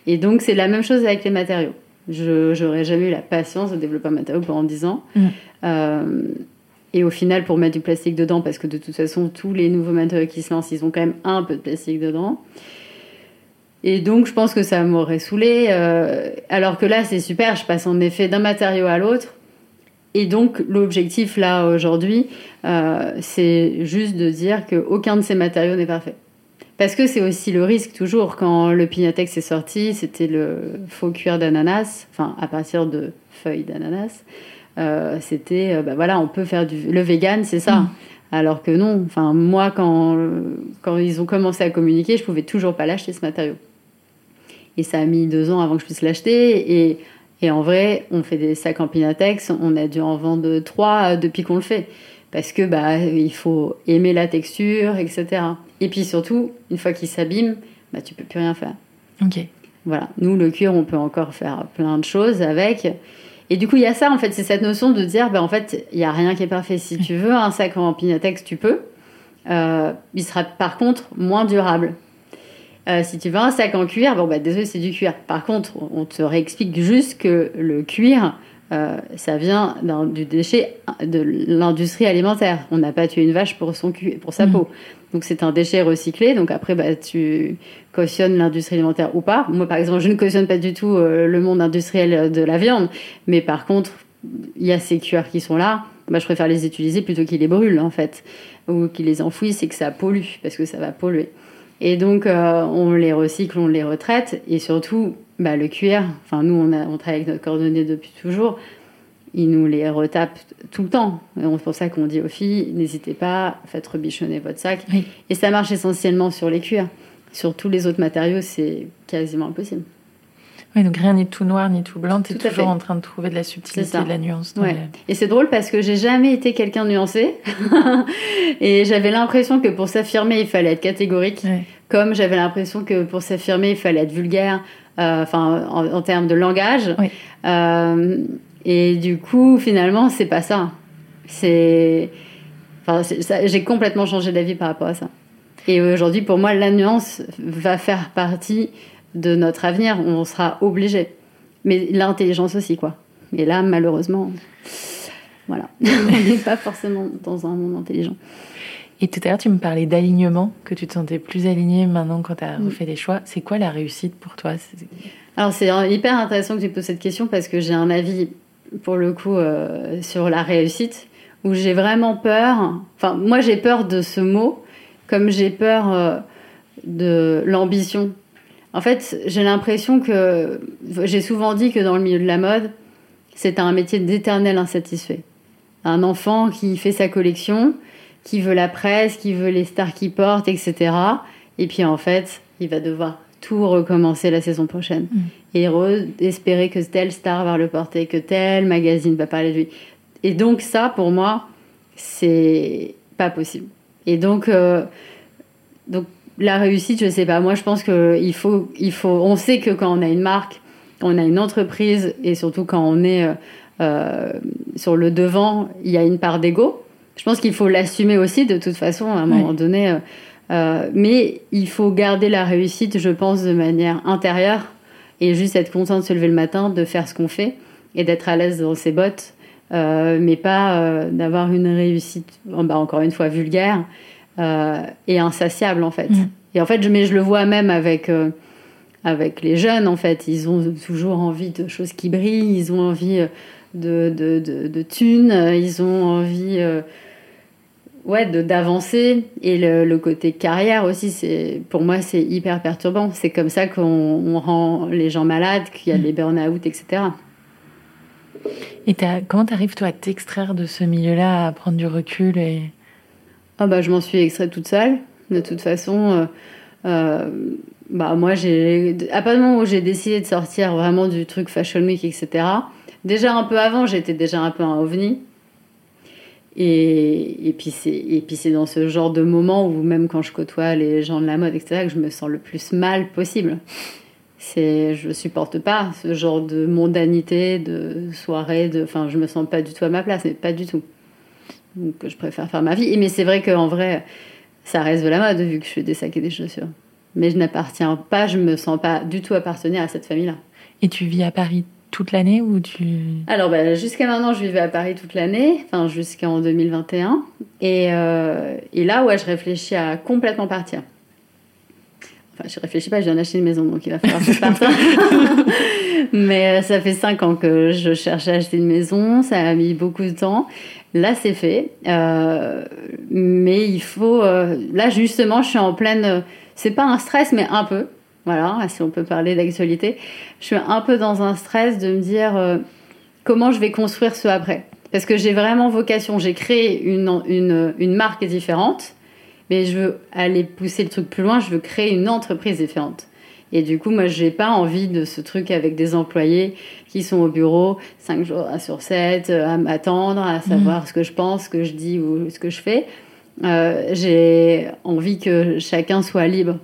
Et donc, c'est la même chose avec les matériaux. Je n'aurais jamais eu la patience de développer un matériau pendant 10 ans. Mm. Euh, et au final, pour mettre du plastique dedans, parce que de toute façon, tous les nouveaux matériaux qui se lancent, ils ont quand même un peu de plastique dedans. Et donc, je pense que ça m'aurait saoulé. Euh, alors que là, c'est super, je passe en effet d'un matériau à l'autre. Et donc, l'objectif, là, aujourd'hui, euh, c'est juste de dire qu'aucun de ces matériaux n'est parfait. Parce que c'est aussi le risque toujours. Quand le Pignatex est sorti, c'était le faux cuir d'ananas, enfin à partir de feuilles d'ananas. Euh, c'était, bah voilà, on peut faire du. Le vegan, c'est ça. Mm. Alors que non. Enfin, moi, quand, quand ils ont commencé à communiquer, je pouvais toujours pas l'acheter ce matériau. Et ça a mis deux ans avant que je puisse l'acheter. Et, et en vrai, on fait des sacs en Pinatex, on a dû en vendre trois depuis qu'on le fait parce que bah il faut aimer la texture, etc. Et puis surtout, une fois qu'il s'abîme, bah tu peux plus rien faire. Ok. Voilà. Nous, le cuir, on peut encore faire plein de choses avec. Et du coup, il y a ça, en fait, c'est cette notion de dire, bah, en fait, il n'y a rien qui est parfait. Si tu veux un sac en pinatex, tu peux. Euh, il sera par contre moins durable. Euh, si tu veux un sac en cuir, bon, bah, désolé, c'est du cuir. Par contre, on te réexplique juste que le cuir, euh, ça vient du déchet de l'industrie alimentaire. On n'a pas tué une vache pour, son pour sa mm. peau. Donc c'est un déchet recyclé. Donc après, bah, tu cautionnes l'industrie alimentaire ou pas. Moi, par exemple, je ne cautionne pas du tout euh, le monde industriel de la viande. Mais par contre, il y a ces cuirs qui sont là. Bah, je préfère les utiliser plutôt qu'ils les brûlent, en fait. Ou qu'ils les enfouissent et que ça pollue, parce que ça va polluer. Et donc, euh, on les recycle, on les retraite. Et surtout, bah, le cuir, enfin nous on, a, on travaille avec notre cordonnier depuis toujours, il nous les retape tout le temps. C'est pour ça qu'on dit aux filles, n'hésitez pas, faites rebichonner votre sac. Et ça marche essentiellement sur les cuirs. Sur tous les autres matériaux, c'est quasiment impossible. Oui, donc rien n'est tout noir ni tout blanc, tu es toujours en train de trouver de la subtilité, de la nuance. Et c'est drôle parce que j'ai jamais été quelqu'un nuancé. (laughs) et j'avais l'impression que pour s'affirmer, il fallait être catégorique. Comme j'avais l'impression que pour s'affirmer, il fallait être vulgaire. Euh, enfin en, termes de langage. Euh, et du coup, finalement, c'est pas ça. C'est, enfin, j'ai complètement changé d'avis par rapport à ça. Et aujourd'hui, pour moi, la nuance va faire partie de notre avenir. On sera obligé. Mais l'intelligence aussi, quoi. Et là, malheureusement, voilà, (laughs) on n'est pas forcément dans un monde intelligent. Et tout à l'heure, tu me parlais d'alignement, que tu te sentais plus aligné maintenant quand tu as mm. refait des choix. C'est quoi la réussite pour toi? Alors, c'est hyper intéressant que tu poses cette question parce que j'ai un avis, pour le coup, euh, sur la réussite, où j'ai vraiment peur. Enfin, moi, j'ai peur de ce mot, comme j'ai peur euh, de l'ambition. En fait, j'ai l'impression que. J'ai souvent dit que dans le milieu de la mode, c'est un métier d'éternel insatisfait. Un enfant qui fait sa collection qui veut la presse, qui veut les stars qui portent, etc. Et puis en fait, il va devoir tout recommencer la saison prochaine. Mm. Et espérer que telle star va le porter, que tel magazine va parler de lui. Et donc ça, pour moi, c'est pas possible. Et donc, euh, donc la réussite, je sais pas. Moi, je pense que il faut, il faut. On sait que quand on a une marque, on a une entreprise, et surtout quand on est euh, euh, sur le devant, il y a une part d'ego je pense qu'il faut l'assumer aussi de toute façon à un moment donné. Euh, euh, mais il faut garder la réussite, je pense, de manière intérieure et juste être content de se lever le matin, de faire ce qu'on fait et d'être à l'aise dans ses bottes, euh, mais pas d'avoir une réussite, bah, encore une fois, vulgaire et insatiable en fait. Mm. Et en fait, je, mais je le vois même avec avec les jeunes, en fait. Ils ont toujours envie de choses qui brillent, ils ont envie de, de, de, de thunes, ils ont envie ouais, d'avancer. Et le, côté carrière aussi, c'est pour moi, c'est hyper perturbant. C'est comme ça qu'on rend les gens malades, qu'il y a des burn-out, etc. Et comment t'arrives toi à t'extraire de ce milieu-là, à prendre du recul et... Ah bah je m'en suis extraite toute seule. De toute façon, euh, euh, bah moi j'ai à partir du moment où j'ai décidé de sortir vraiment du truc Fashion Week, etc. Déjà un peu avant, j'étais déjà un peu un ovni. Et, et puis c'est dans ce genre de moment où même quand je côtoie les gens de la mode, etc., que je me sens le plus mal possible. C'est, je supporte pas ce genre de mondanité, de soirée, de, enfin, je me sens pas du tout à ma place, mais pas du tout. Donc, je préfère faire ma vie. Mais c'est vrai qu'en vrai, ça reste de la mode vu que je fais des sacs et des chaussures. Mais je n'appartiens pas, je me sens pas du tout appartenir à cette famille-là. Et tu vis à Paris toute l'année ou tu Alors bah, jusqu'à maintenant, je vivais à Paris toute l'année, enfin jusqu'en 2021. Et, euh, et là, ouais, je réfléchis à complètement partir. Enfin, je réfléchis pas, je viens d'acheter une maison, donc il va falloir que je parte. (laughs) Mais euh, ça fait cinq ans que je cherche à acheter une maison, ça a mis beaucoup de temps. Là, c'est fait. Euh, mais il faut. Euh, là, justement, je suis en pleine. C'est pas un stress, mais un peu. Voilà, si on peut parler d'actualité. Je suis un peu dans un stress de me dire comment je vais construire ce après. Parce que j'ai vraiment vocation. J'ai créé une, une, une marque différente mais je veux aller pousser le truc plus loin, je veux créer une entreprise différente. Et du coup, moi, j'ai pas envie de ce truc avec des employés qui sont au bureau 5 jours sur 7 euh, à m'attendre, à savoir mmh. ce que je pense, ce que je dis ou ce que je fais. Euh, j'ai envie que chacun soit libre,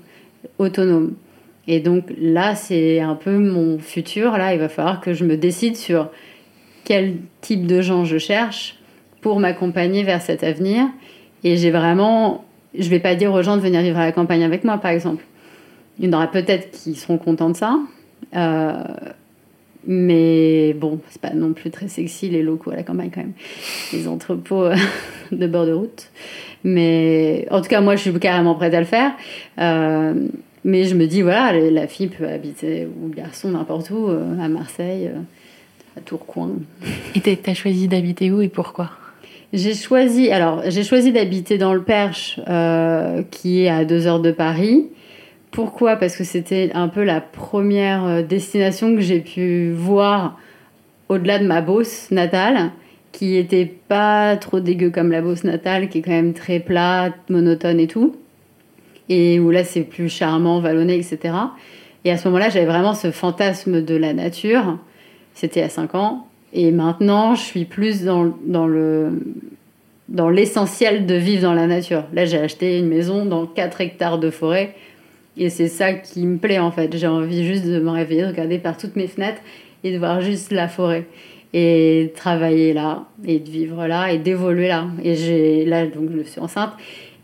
autonome. Et donc là, c'est un peu mon futur. Là, il va falloir que je me décide sur quel type de gens je cherche pour m'accompagner vers cet avenir. Et j'ai vraiment je vais pas dire aux gens de venir vivre à la campagne avec moi, par exemple. Il y en aura peut-être qui seront contents de ça. Euh, mais bon, c'est pas non plus très sexy les locaux à la campagne quand même. Les entrepôts euh, (laughs) de bord de route. Mais en tout cas, moi, je suis carrément prête à le faire. Euh, mais je me dis, voilà, la fille peut habiter, ou le garçon, n'importe où, à Marseille, à Tourcoing. Et t'as choisi d'habiter où et pourquoi? J'ai choisi, alors j'ai choisi d'habiter dans le Perche, euh, qui est à deux heures de Paris. Pourquoi? Parce que c'était un peu la première euh, destination que j'ai pu voir au-delà de ma Beauce natale, qui était pas trop dégueu comme la Beauce natale, qui est quand même très plate, monotone et tout. Et où là c'est plus charmant, vallonné, etc. Et à ce moment-là, j'avais vraiment ce fantasme de la nature. C'était à 5 ans. Et maintenant, je suis plus dans, dans le dans l'essentiel de vivre dans la nature. Là, j'ai acheté une maison dans 4 hectares de forêt et c'est ça qui me plaît en fait. J'ai envie juste de me réveiller, de regarder par toutes mes fenêtres et de voir juste la forêt et travailler là et de vivre là et d'évoluer là. Et j'ai là donc je suis enceinte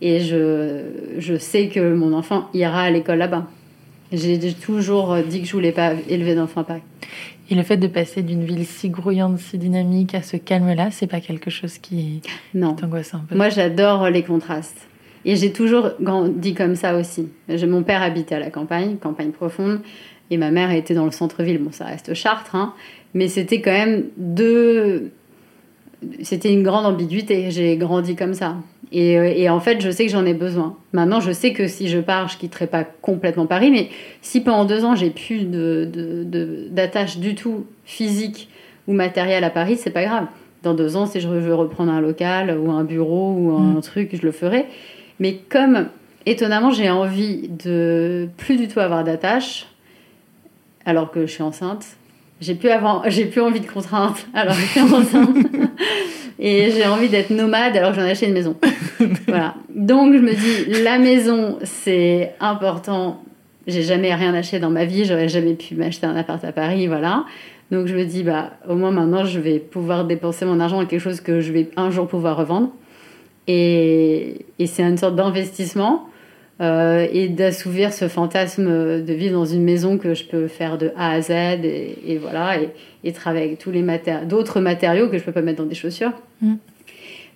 et je, je sais que mon enfant ira à l'école là-bas. J'ai toujours dit que je voulais pas élever d'enfants à Paris. Et le fait de passer d'une ville si grouillante, si dynamique à ce calme-là, c'est pas quelque chose qui, t'angoisse un peu? Moi, j'adore les contrastes. Et j'ai toujours grandi comme ça aussi. Mon père habitait à la campagne, campagne profonde, et ma mère était dans le centre-ville. Bon, ça reste Chartres, hein, mais c'était quand même deux. C'était une grande ambiguïté. J'ai grandi comme ça. Euh, et, en fait, je sais que j'en ai besoin. Maintenant, je sais que si je pars, je quitterai pas complètement Paris, mais si pendant deux ans, j'ai plus d'attache de, du tout physique ou matériel à Paris, c'est pas grave. Dans deux ans, si je veux reprendre un local ou un bureau ou un mm. truc, je le ferai. Mais comme, étonnamment, j'ai envie de plus du tout avoir d'attache, alors que je suis enceinte, j'ai plus, (laughs) plus envie de contraintes alors que je suis enceinte. (laughs) et j'ai envie d'être nomade alors j'en ai acheté une maison. (laughs) voilà. Donc je me dis, la maison, c'est important. J'ai jamais rien acheté dans ma vie, j'aurais jamais pu m'acheter un appart à Paris, voilà. Donc je me dis, bah, au moins maintenant, je vais pouvoir dépenser mon argent à quelque chose que je vais un jour pouvoir revendre. Et, et c'est une sorte d'investissement euh, et d'assouvir ce fantasme de vivre dans une maison que je peux faire de A à Z et, voilà et, et, travailler avec tous les matériaux, d'autres matériaux que je peux pas mettre dans des chaussures. Mm.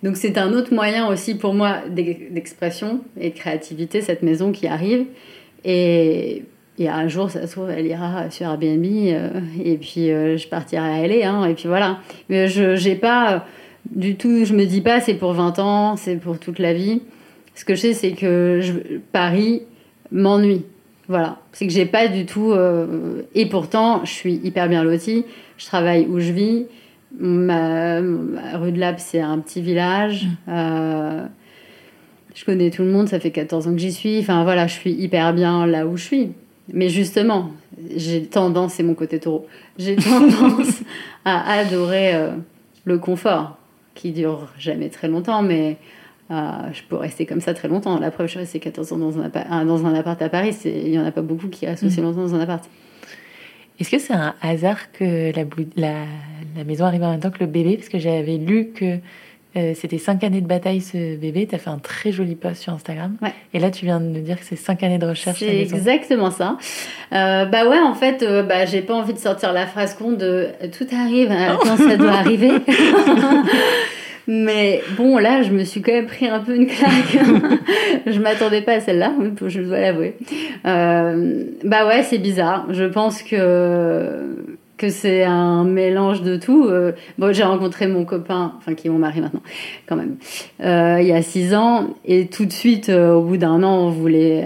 Donc c'est un autre moyen aussi pour moi d'expression et de créativité cette maison qui arrive et, et un jour ça se trouve elle ira sur Airbnb euh, et puis euh, je partirai à LA hein, et puis voilà. Mais je j'ai pas Du tout, je me dis pas c'est pour 20 ans, c'est pour toute la vie. Ce que je sais, c'est que je, Paris m'ennuie. Voilà, c'est que j'ai pas du tout. euh, et pourtant, je suis hyper bien lotie. Je travaille où je vis. Ma, ma rue de Lab, c'est un petit village. Euh, je connais tout le monde, ça fait 14 ans que j'y suis. Enfin voilà, je suis hyper bien là où je suis. Mais justement, j'ai tendance, c'est mon côté taureau, j'ai (laughs) tendance à adorer euh, le confort, qui dure jamais très longtemps, mais je peux rester comme ça très longtemps. La preuve, je suis restée 14 ans dans un, appa- ah, dans un appart à Paris, il n'y en a pas beaucoup qui restent aussi longtemps dans un appart. Est-ce que c'est un hasard que la, bou- la, la maison arrive en même temps que le bébé? Parce que j'avais lu que euh, c'était cinq années de bataille ce bébé. Tu as fait un très joli post sur Instagram. Ouais. Et là, tu viens de nous dire que c'est cinq années de recherche. C'est exactement ça. Euh, bah ouais, en fait, euh, bah, j'ai pas envie de sortir la phrase con de euh, tout arrive euh, quand ça doit arriver. (laughs) Mais bon, là, je me suis quand même pris un peu une claque. (laughs) je m'attendais pas à celle-là, je dois l'avouer. Euh, bah ouais, c'est bizarre. Je pense que que c'est un mélange de tout. Euh, bon, j'ai rencontré mon copain, enfin qui est mon mari maintenant, quand même, euh, il y a six ans, et tout de suite, euh, au bout d'un an, on voulait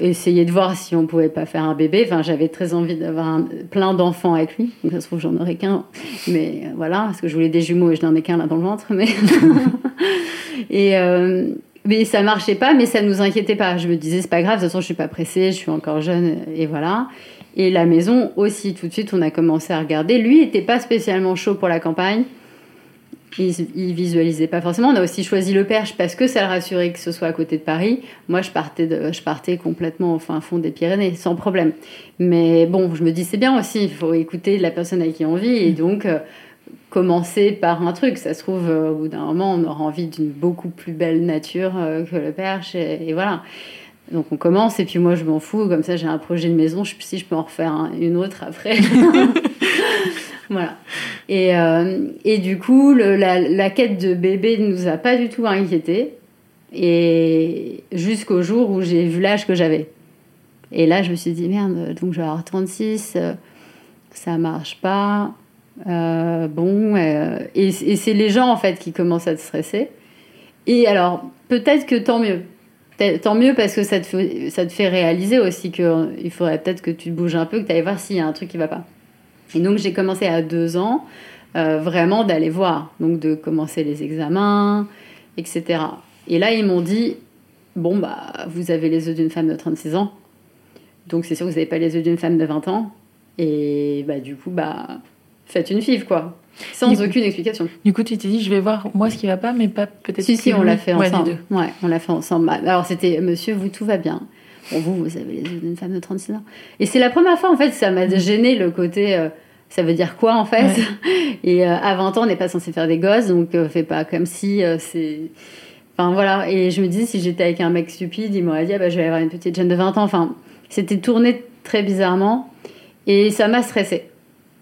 essayer de voir si on pouvait pas faire un bébé. Enfin, j'avais très envie d'avoir plein d'enfants avec lui. Donc, ça se trouve, j'en aurais qu'un, mais voilà, parce que je voulais des jumeaux et je n'en ai qu'un là dans le ventre, mais (laughs) et mais ça marchait pas, mais ça nous inquiétait pas. Je me disais, c'est pas grave, de toute façon, je suis pas pressée, je suis encore jeune, et voilà. Et la maison aussi, tout de suite, on a commencé à regarder. Lui était pas spécialement chaud pour la campagne. Il, il visualisait pas forcément. On a aussi choisi le Perche parce que ça le rassurait que ce soit à côté de Paris. Moi, je partais, de, je partais complètement au fin fond des Pyrénées, sans problème. Mais bon, je me dis, c'est bien aussi, il faut écouter la personne avec qui on vit. Et donc, euh, commencer par un truc. Ça se trouve, euh, au bout d'un moment, on aura envie d'une beaucoup plus belle nature euh, que le Perche. Et voilà. Donc on commence et puis moi je m'en fous, comme ça j'ai un projet de maison, je, si je peux en refaire un- une autre après. (laughs) voilà. Et, euh, et du coup, le- la, la quête de bébé ne nous a pas du tout inquiétés. Et jusqu'au jour où j'ai vu l'âge que j'avais. Et là je me suis dit, merde, donc je vais avoir 36, euh, ça marche pas. Euh, bon, euh, et, et c'est les gens en fait qui commencent à te stresser. Et alors, peut-être que tant mieux. Tant mieux parce que ça te fait, réaliser aussi qu'il faudrait peut-être que tu te bouges un peu, que tu ailles voir s'il y a un truc qui va pas. Et donc j'ai commencé à deux ans euh, vraiment d'aller voir, donc de commencer les examens, etc. Et là ils m'ont dit, bon bah vous avez les œufs d'une femme de 36 ans, donc c'est sûr que vous n'avez pas les œufs d'une femme de 20 ans, et bah du coup bah faites une FIV quoi, sans Du coup- aucune explication. Du coup, tu t'es dit, je vais voir moi ce qui va pas, mais pas peut-être. Si, si, on l'a fait ensemble. Ouais, on l'a fait ensemble. Bah, Alors, c'était Monsieur, vous, tout va bien. Bon, vous, vous avez les yeux d'une femme de 36 ans. Et c'est la première fois, en fait, ça m'a gêné le côté. euh, ça veut dire quoi, en fait (laughs) Et euh, à 20 ans, on n'est pas censé faire des gosses, donc euh, fais pas comme si euh, c'est. Enfin, voilà. Et je me disais, si j'étais avec un mec stupide, il m'aurait dit, ah, bah, je vais avoir une petite jeune de 20 ans. Enfin, c'était tourné très bizarrement. Et ça m'a stressée.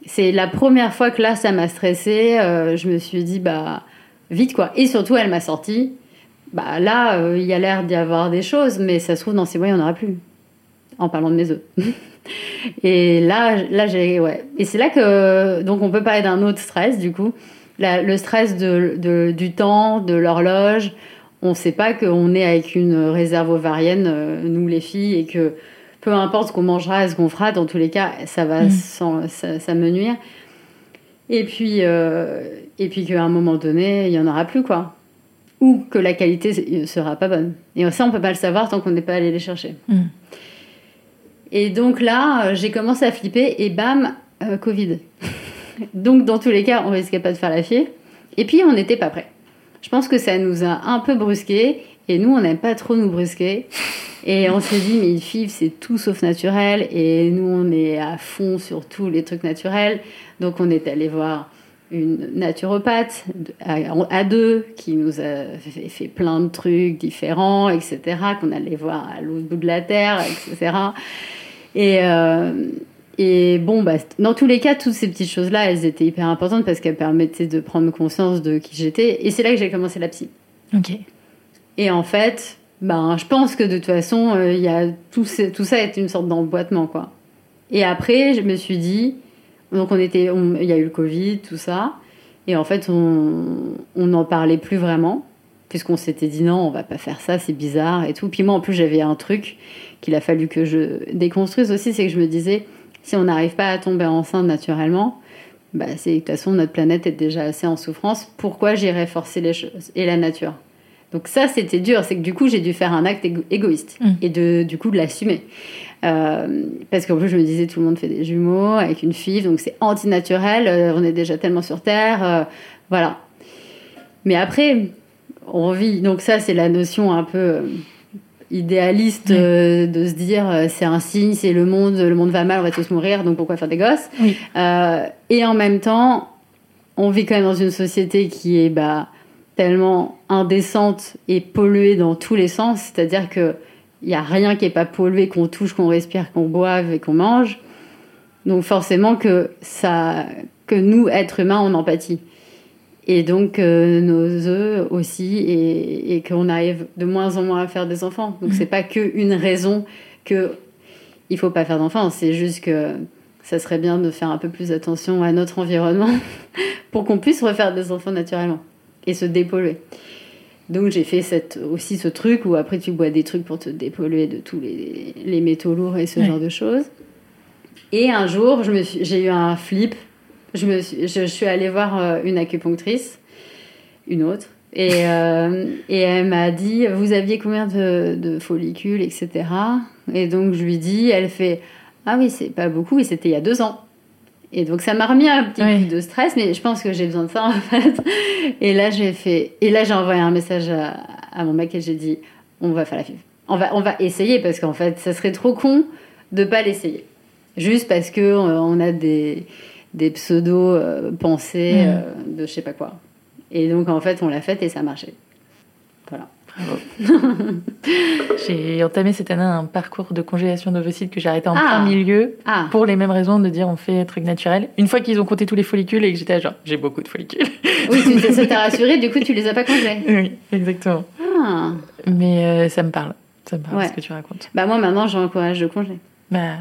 C'est la première fois que là, ça m'a stressée. Euh, je me suis dit, bah, vite quoi. Et surtout, elle m'a sorti. Bah là, euh, il y a l'air d'y avoir des choses, mais ça se trouve, dans six mois, il n'y en aura plus. En parlant de mes œufs. (laughs) Et là, là j'ai. Ouais. Et c'est là que. Donc, on peut parler d'un autre stress, du coup. Le stress de- du temps, de l'horloge. On ne sait pas qu'on est avec une réserve ovarienne, euh, nous les filles, et que peu importe ce qu'on mangera et ce qu'on fera, dans tous les cas, ça va Mm. sans- ça, ça me nuire. Et puis, euh, et puis qu'à un moment donné, il y en aura plus, quoi. Ou que la qualité sera pas bonne. Et ça, on peut pas le savoir tant qu'on n'est pas allé les chercher. Mm. Et donc là, euh, j'ai commencé à flipper et bam, euh, Covid. (laughs) donc dans tous les cas, on risquait pas de faire la fièvre. Et puis on n'était pas prêts. Je pense que ça nous a un peu brusqué et nous, on n'aime pas trop nous brusquer. Et on s'est dit, mais FIV, c'est tout sauf naturel. Et nous, on est à fond sur tous les trucs naturels. Donc, on est allé voir une naturopathe à, deux qui nous a fait, plein de trucs différents, etc., qu'on allait voir à l'autre bout de la terre, etc. Et, euh, et bon, bah, dans tous les cas, toutes ces petites choses-là, elles étaient hyper importantes parce qu'elles permettaient de prendre conscience de qui j'étais. Et c'est là que j'ai commencé la psy. Ok. Et en fait, ben, je pense que de toute façon, euh, y a tout, ça est une sorte d'emboîtement, quoi. Et après, je me suis dit, donc on était, il y a eu le Covid, tout ça, Et en fait, on n'en parlait plus vraiment, puisqu'on s'était dit non, on va pas faire ça, c'est bizarre et tout. Puis moi, en plus, j'avais un truc qu'il a fallu que je déconstruise aussi, c'est que je me disais, si on n'arrive pas à tomber enceinte naturellement, bah, c'est de toute façon notre planète est déjà assez en souffrance. Pourquoi j'irais forcer les choses et la nature? Donc ça, c'était dur. C'est que du coup, j'ai dû faire un acte égoïste mm. et de du coup de l'assumer. Euh, parce qu'en plus, je me disais, tout le monde fait des jumeaux avec une fille, donc c'est antinaturel. Euh, on est déjà tellement sur Terre, euh, voilà. Mais après, on vit. Donc ça, c'est la notion un peu idéaliste euh, de se dire c'est un signe, c'est le monde, le monde va mal, on va tous mourir, donc pourquoi faire des gosses? Et en même temps, on vit quand même dans une société qui est bah, tellement indécente et polluée dans tous les sens, c'est-à-dire que il n'y a rien qui n'est pas pollué, qu'on touche, qu'on respire, qu'on boive et qu'on mange. Donc forcément que ça, que nous, êtres humains, on empathie et donc euh, nos œufs aussi, et, qu'on arrive de moins en moins à faire des enfants. Donc c'est pas que une raison que il faut pas faire d'enfants, c'est juste que ça serait bien de faire un peu plus attention à notre environnement (laughs) pour qu'on puisse refaire des enfants naturellement et se dépolluer. Donc j'ai fait cette, aussi ce truc où après tu bois des trucs pour te dépolluer de tous les, les métaux lourds et ce genre de choses. Et un jour, j'ai eu un flip je, me suis, je, suis allée voir euh, une acupunctrice, une autre, et, (laughs) euh, et elle m'a dit Vous aviez combien de, de, follicules, etc. Et donc je lui dis Elle fait Ah oui, c'est pas beaucoup, et c'était il y a deux ans. Et donc ça m'a remis un petit coup de stress, mais je pense que j'ai besoin de ça en fait. Et là j'ai fait, et là j'ai envoyé un message à, à, mon mec et j'ai dit on va faire la FIV. On va, on va essayer parce qu'en fait ça serait trop de pas l'essayer. Juste parce que euh, on a des, des pseudo-pensées mm. euh, de je sais pas quoi. Et donc, en fait, on l'a faite et ça marchait. Voilà. (laughs) j'ai entamé cette année un parcours de congélation d'ovocytes que j'ai arrêté en ah. plein milieu ah. pour les mêmes raisons de dire on fait un truc naturel. Une fois qu'ils ont compté tous les follicules et que j'étais genre j'ai beaucoup de follicules. Oui, ça t'a (laughs) rassuré, du coup tu les as pas congelés. Oui, exactement. Ah. Mais euh, ça me parle. Ça me parle ce que tu racontes. Bah moi maintenant j'encourage de congeler. Bah,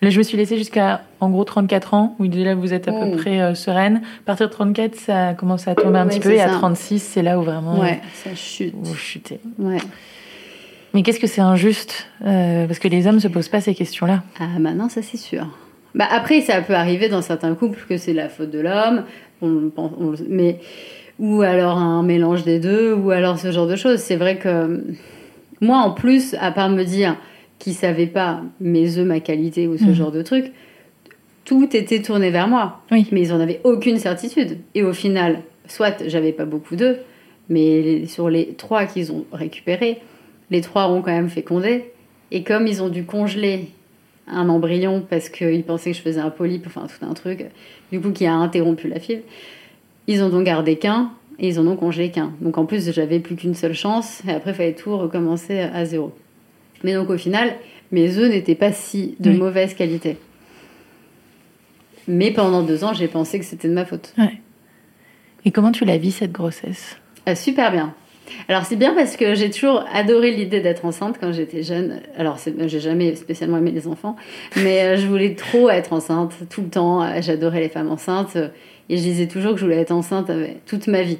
là, je me suis laissée jusqu'à, en gros, 34 ans, où déjà vous êtes à peu oh. près euh, sereine. À partir de 34, ça commence à tomber un petit peu, et à 36, c'est là où vraiment. Ouais, ça chute. Vous chutez. Ouais. Mais qu'est-ce que c'est injuste euh, Parce que les hommes se posent pas ces questions-là. Ah, maintenant, bah ça c'est sûr. Bah, après, ça peut arriver dans certains couples que c'est la faute de l'homme, mais ou alors un mélange des deux, ou alors ce genre de choses. C'est vrai que moi, en plus, à part me dire qui savaient pas mes œufs, ma qualité ou ce mhm. genre de truc, tout était tourné vers moi. Oui. Mais ils en avaient aucune certitude. Et au final, soit j'avais pas beaucoup d'œufs, mais sur les trois qu'ils ont récupérés, les trois ont quand même fécondé. Et comme ils ont dû congeler un embryon parce qu'ils pensaient que je faisais un polype, enfin tout un truc, du coup qui a interrompu la fibre, ils ont donc gardé qu'un et ils en ont congelé qu'un. Donc en plus, j'avais plus qu'une seule chance et après, il fallait tout recommencer à zéro. Mais donc au final, mes œufs n'étaient pas si de mauvaise qualité. Mais pendant deux ans, j'ai pensé que c'était de ma faute. Et comment tu la vis cette grossesse? Ah, Super bien. Alors c'est bien parce que j'ai toujours adoré l'idée d'être enceinte quand j'étais jeune. Alors j'ai jamais spécialement aimé les enfants, mais euh, je voulais trop être enceinte tout le temps. Euh, j'adorais les femmes enceintes et je disais toujours que je voulais être enceinte toute ma vie,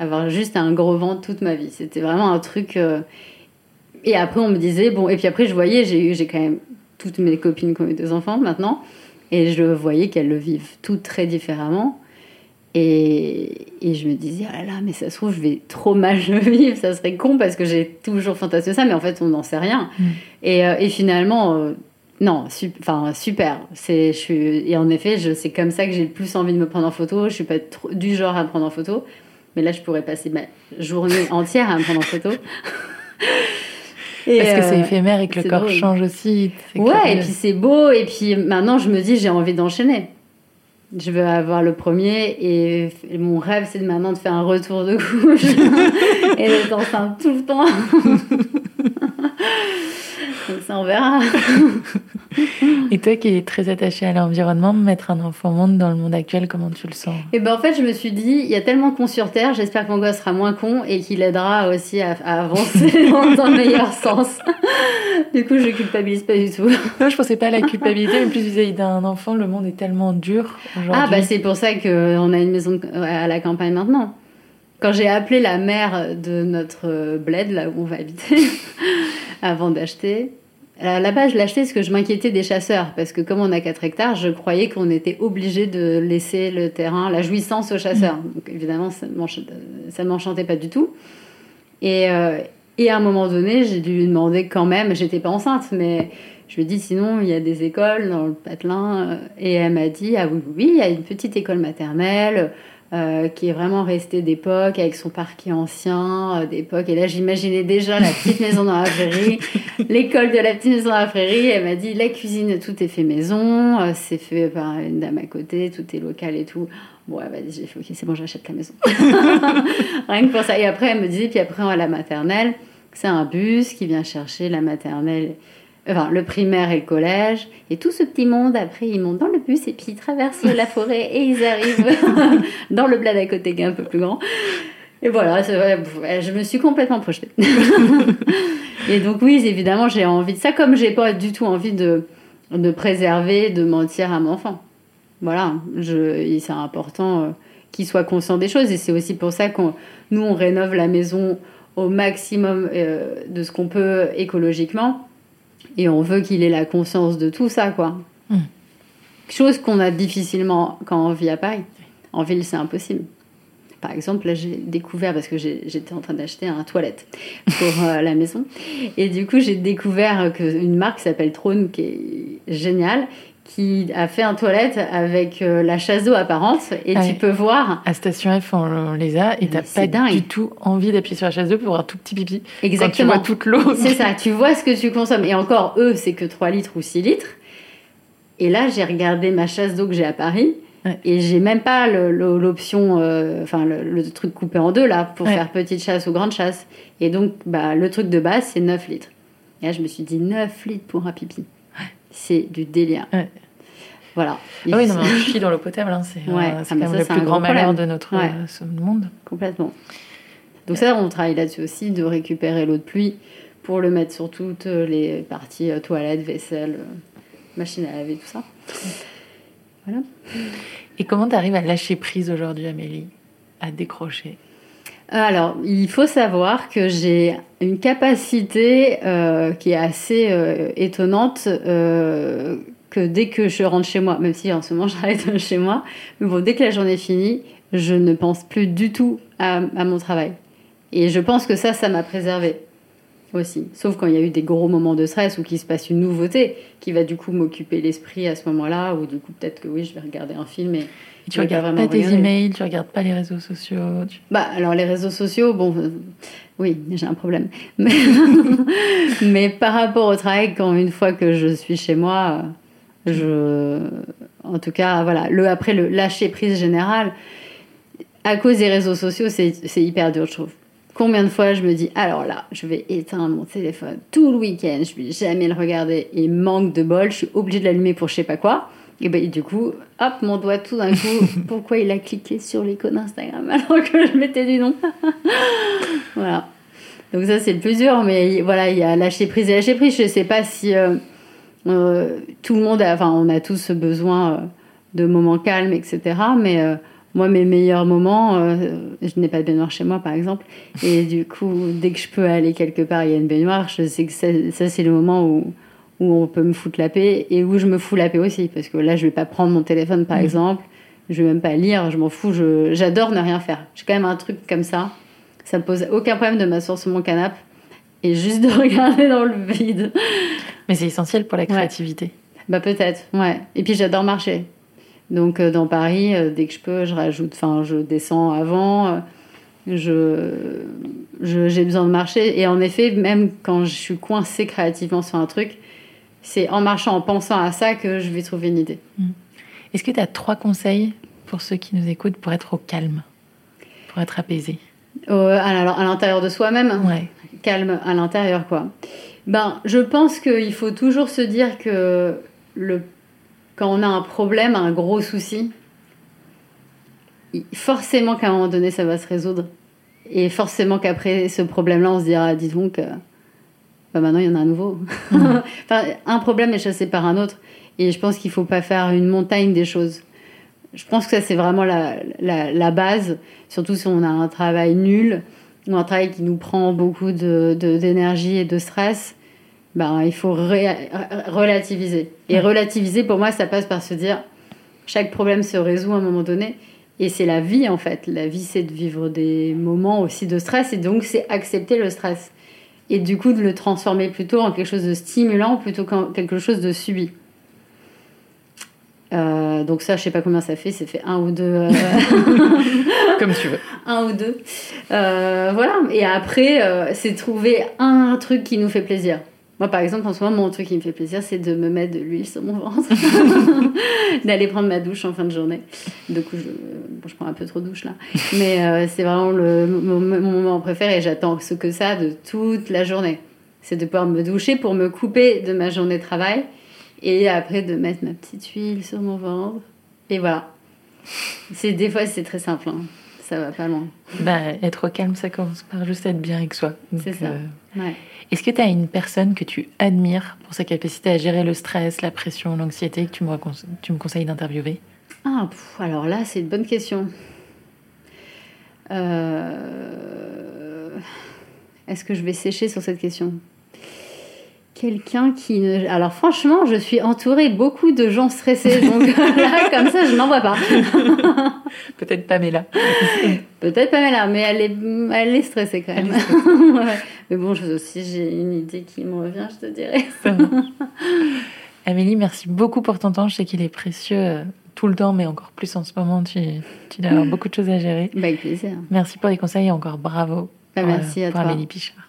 avoir juste un gros ventre toute ma vie. C'était vraiment un truc. Euh, et après, on me disait, bon, et puis après, je voyais, j'ai eu, j'ai quand même toutes mes copines qui ont eu des enfants maintenant, et je voyais qu'elles le vivent toutes très différemment. Et, et, je me disais, oh là là, mais ça se trouve, je vais trop mal le (laughs) vivre, ça serait con parce que j'ai toujours fantasmé ça, mais en fait, on n'en sait rien. Mm. Et, euh, et, finalement, euh, non, enfin, super. C'est, je suis, et en effet, c'est comme ça que j'ai le plus envie de me prendre en photo. Je suis pas du genre à me prendre en photo, mais là, je pourrais passer ma journée (laughs) entière à me prendre en photo. Parce que c'est euh, éphémère et que le corps change aussi. Ouais, et puis c'est beau. Et puis maintenant, je me dis, j'ai envie d'enchaîner. Je veux avoir le premier et mon rêve, c'est maintenant de faire un retour de couche (laughs) et d'être enceinte tout le temps. (laughs) Donc ça, on verra. (laughs) Et toi qui es très attaché à l'environnement, mettre un enfant au monde dans le monde actuel, comment tu le sens? Et ben en fait, je me suis dit, il y a tellement con sur Terre, j'espère que mon gosse sera moins con et qu'il aidera aussi à, à avancer (laughs) dans, le meilleur sens. du coup, je culpabilise pas du tout. Non, je pensais pas à la culpabilité, mais plus vis-à-vis d'un enfant, le monde est tellement dur. Ah bah c'est pour ça qu'on a une maison à la campagne maintenant. Quand j'ai appelé la mère de notre bled, là où on va habiter, avant d'acheter, à la base, je l'achetais parce que je m'inquiétais des chasseurs. Parce que comme on a 4 hectares, je croyais qu'on était obligé de laisser le terrain, la jouissance aux chasseurs. Mm. Donc évidemment, ça ne m'enchantait pas du tout. Et, euh, et, à un moment donné, j'ai dû lui demander quand même, j'étais pas enceinte, mais je lui ai dit sinon, il y a des écoles dans le patelin. Euh, et elle m'a dit, ah oui, oui, il y a une petite école maternelle. Euh, qui est vraiment resté d'époque, avec son parquet ancien, euh, d'époque. Et là, j'imaginais déjà la petite (laughs) maison dans la prairie, l'école de la petite maison dans la prairie. Elle m'a dit, la cuisine, tout est fait maison, euh, c'est fait par une dame à côté, tout est local et tout. Bon, elle m'a dit, j'ai fait, ok, c'est bon, j'achète la maison. (laughs) Rien que pour ça. Et après, elle me disait, puis après, on va à la maternelle. C'est un bus qui vient chercher la maternelle enfin le primaire et le collège, et tout ce petit monde, après ils montent dans le bus et puis ils traversent la forêt et ils arrivent (laughs) dans le bled à côté qui est un peu plus grand. Et voilà, je me suis complètement projetée. (laughs) et donc oui, évidemment, j'ai envie de ça, comme j'ai pas du tout envie de, de préserver, de mentir à mon enfant. Voilà, c'est important euh, qu'il soit conscient des choses, et c'est aussi pour ça qu'on nous, on rénove la maison au maximum euh, de ce qu'on peut écologiquement et on veut qu'il ait la conscience de tout ça, quoi. Hmm. Chose qu'on a difficilement quand on vit à Paris. En ville, c'est impossible. Par exemple, là, j'ai découvert, parce que j'étais en train d'acheter un toilette pour euh, la maison, et du coup, j'ai découvert une marque s'appelle Trône, qui est géniale, qui a fait un toilette avec euh, la chasse d'eau apparente et tu peux voir. À Station F, on, les a et t'as pas dingue. du tout envie d'appuyer sur la chasse d'eau pour voir tout petit pipi. Exactement. Quand tu vois toute l'eau. C'est ça, tu vois ce que tu consommes. Et encore, eux, c'est que 3 litres ou 6 litres. Et là, j'ai regardé ma chasse d'eau que j'ai à Paris. Et j'ai même pas l'option, euh, enfin le, truc coupé en deux là, pour faire petite chasse ou grande chasse. Et donc, bah, le truc de base, c'est 9 litres. Et là, je me suis dit 9 litres pour un pipi c'est du délire. Voilà. Ah oui, non, mais chie dans l'eau potable, hein, c'est ouais. euh, quand même le plus grand malheur de notre euh, monde. Complètement. Donc ça, on travaille là-dessus aussi, de récupérer l'eau de pluie pour le mettre sur toutes les parties euh, toilettes, vaisselle, machine à laver, tout ça. Voilà. Et comment tu arrives à lâcher prise aujourd'hui, Amélie? À décrocher? Alors, il faut savoir que j'ai une capacité euh, qui est assez euh, étonnante euh, que dès que je rentre chez moi, même si en ce moment (laughs) j'arrête chez moi, bon, dès que la journée est finie, je ne pense plus du tout à, à mon travail. Et je pense que ça, ça m'a aussi. Sauf quand il y a eu des gros moments de stress ou qu'il se passe une nouveauté qui va du coup m'occuper l'esprit à ce moment-là, ou du coup peut-être que oui, je vais regarder un film et tu regardes pas tes emails, tu regardes pas les réseaux sociaux. Bah alors les réseaux sociaux, bon, euh, oui, j'ai un problème. (laughs) Mais, mais, par rapport au travail, quand une fois que je suis chez moi, je, en tout cas, voilà, le après le lâcher prise général, à cause des réseaux sociaux, c'est hyper dur, je trouve. Combien de fois je me dis, alors là, je vais éteindre mon téléphone tout le week-end, je vais jamais le regarder et manque de bol, je suis obligée de l'allumer pour je sais pas quoi. Et ben, du coup, hop, mon doigt tout d'un coup, (laughs) pourquoi il a cliqué sur l'icône Instagram alors que je mettais du nom? (laughs) Voilà. Donc ça, c'est le plus dur, mais voilà, il y a lâcher prise et lâcher prise. Je sais pas si euh, euh, tout le monde, a, enfin, on a tous besoin euh, de moments calmes, etc. Mais moi, mes meilleurs moments, je n'ai pas de baignoire chez moi, par exemple. Et du coup, dès que je peux aller quelque part, il y a une baignoire, je sais que ça c'est le moment où où on peut me foutre la paix et où je me fous la paix aussi. Parce que là, je vais pas prendre mon téléphone, par mm. exemple. Je vais même pas lire, je m'en fous. J'adore ne rien faire. J'ai quand même un truc comme ça. Ça me pose aucun problème de m'asseoir sur mon canapé et juste de (laughs) regarder dans le vide. Mais c'est essentiel pour la créativité. Bah peut-être, ouais. Et puis j'adore marcher. Donc euh, dans Paris, euh, dès que je peux, je rajoute, enfin je descends avant. Euh, je j'ai besoin de marcher. Et en effet, même quand je suis coincée créativement sur un truc, c'est en marchant, en pensant à ça que je vais trouver une idée. Mm. Est-ce que tu as trois conseils pour ceux qui nous écoutent pour être au calme, pour être apaisé? Alors, à l'intérieur de soi-même? Ouais. Calme à l'intérieur, quoi. Ben, je pense qu'il faut toujours se dire que le, quand on a un problème, un gros souci, forcément qu'à un moment donné, ça va se résoudre. Et forcément qu'après ce problème-là, on se dira, dis donc, euh, bah maintenant il y en a un nouveau. Mhm. (laughs) enfin, un problème est chassé par un autre. Et je pense qu'il ne faut pas faire une montagne des choses. Je pense que ça, c'est vraiment la, la, la, base, surtout si on a un travail nul ou un travail qui nous prend beaucoup d'énergie de, et de stress. Ben, il faut relativiser. Et relativiser, pour moi, ça passe par se dire chaque problème se résout à un moment donné. Et c'est la vie, en fait. La vie, c'est de vivre des moments aussi de stress. Et donc, c'est accepter le stress. Et du coup, de le transformer plutôt en quelque chose de stimulant plutôt qu'en quelque chose de subi. Euh, donc ça, je sais pas combien ça fait, c'est fait un ou deux. Euh, (laughs) Comme tu veux. (laughs) Un ou deux. Euh, voilà. Et après, c'est trouver un truc qui nous fait plaisir. Moi, par exemple, en ce moment, mon truc qui me fait plaisir, c'est de me mettre de l'huile sur mon ventre, (laughs) d'aller prendre ma douche en fin de journée. Du coup, je, je prends un peu trop de douche là. Mais c'est vraiment le, mon, mon, moment préféré et j'attends ce que ça de toute la journée. C'est de pouvoir me doucher pour me couper de ma journée de travail et après, de mettre ma petite huile sur mon ventre. Et voilà. C'est, des fois, c'est très simple. Hein. Ça va pas loin. Bah, être au calme, ça commence par juste être bien avec soi. C'est ça. Euh, ouais. Est-ce que tu as une personne que tu admires pour sa capacité à gérer le stress, la pression, l'anxiété, que tu me, tu me conseilles d'interviewer? Ah, alors là, c'est une bonne question. Euh... Est-ce que je vais sécher sur cette question? Quelqu'un qui ne... Alors franchement, je suis entourée beaucoup de gens stressés, donc (laughs) là, comme ça, je n'en vois pas. (laughs) Peut-être Pamela. Peut-être Pamela, mais elle est, elle est stressée quand même. (laughs) Mais bon, je, si j'ai une idée qui me revient, je te dirai. Amélie, merci beaucoup pour ton temps. Je sais qu'il est précieux euh, tout le temps, mais encore plus en ce moment. Tu, tu dois avoir beaucoup de choses à gérer. Bah, avec plaisir. Merci pour les conseils et encore bravo. Bah, merci à pour toi. Amélie Pichard.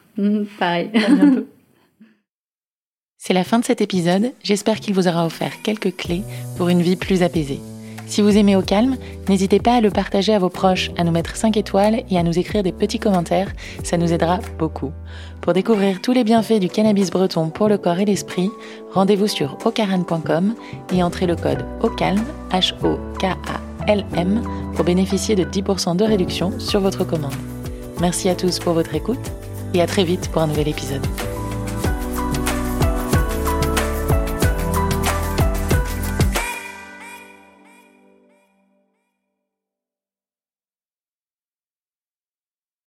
pareil. À bientôt. C'est la fin de cet épisode, j'espère qu'il vous aura offert quelques clés pour une vie plus apaisée. Si vous aimez au calme, n'hésitez pas à le partager à vos proches, à nous mettre 5 étoiles et à nous écrire des petits commentaires, ça nous aidera beaucoup. Pour découvrir tous les bienfaits du cannabis breton pour le corps et l'esprit, rendez-vous sur ocaran.com et entrez le code OCALM, H-O-K-A-L-M, pour bénéficier de 10% de réduction sur votre commande. Merci à tous pour votre écoute et à très vite pour un nouvel épisode.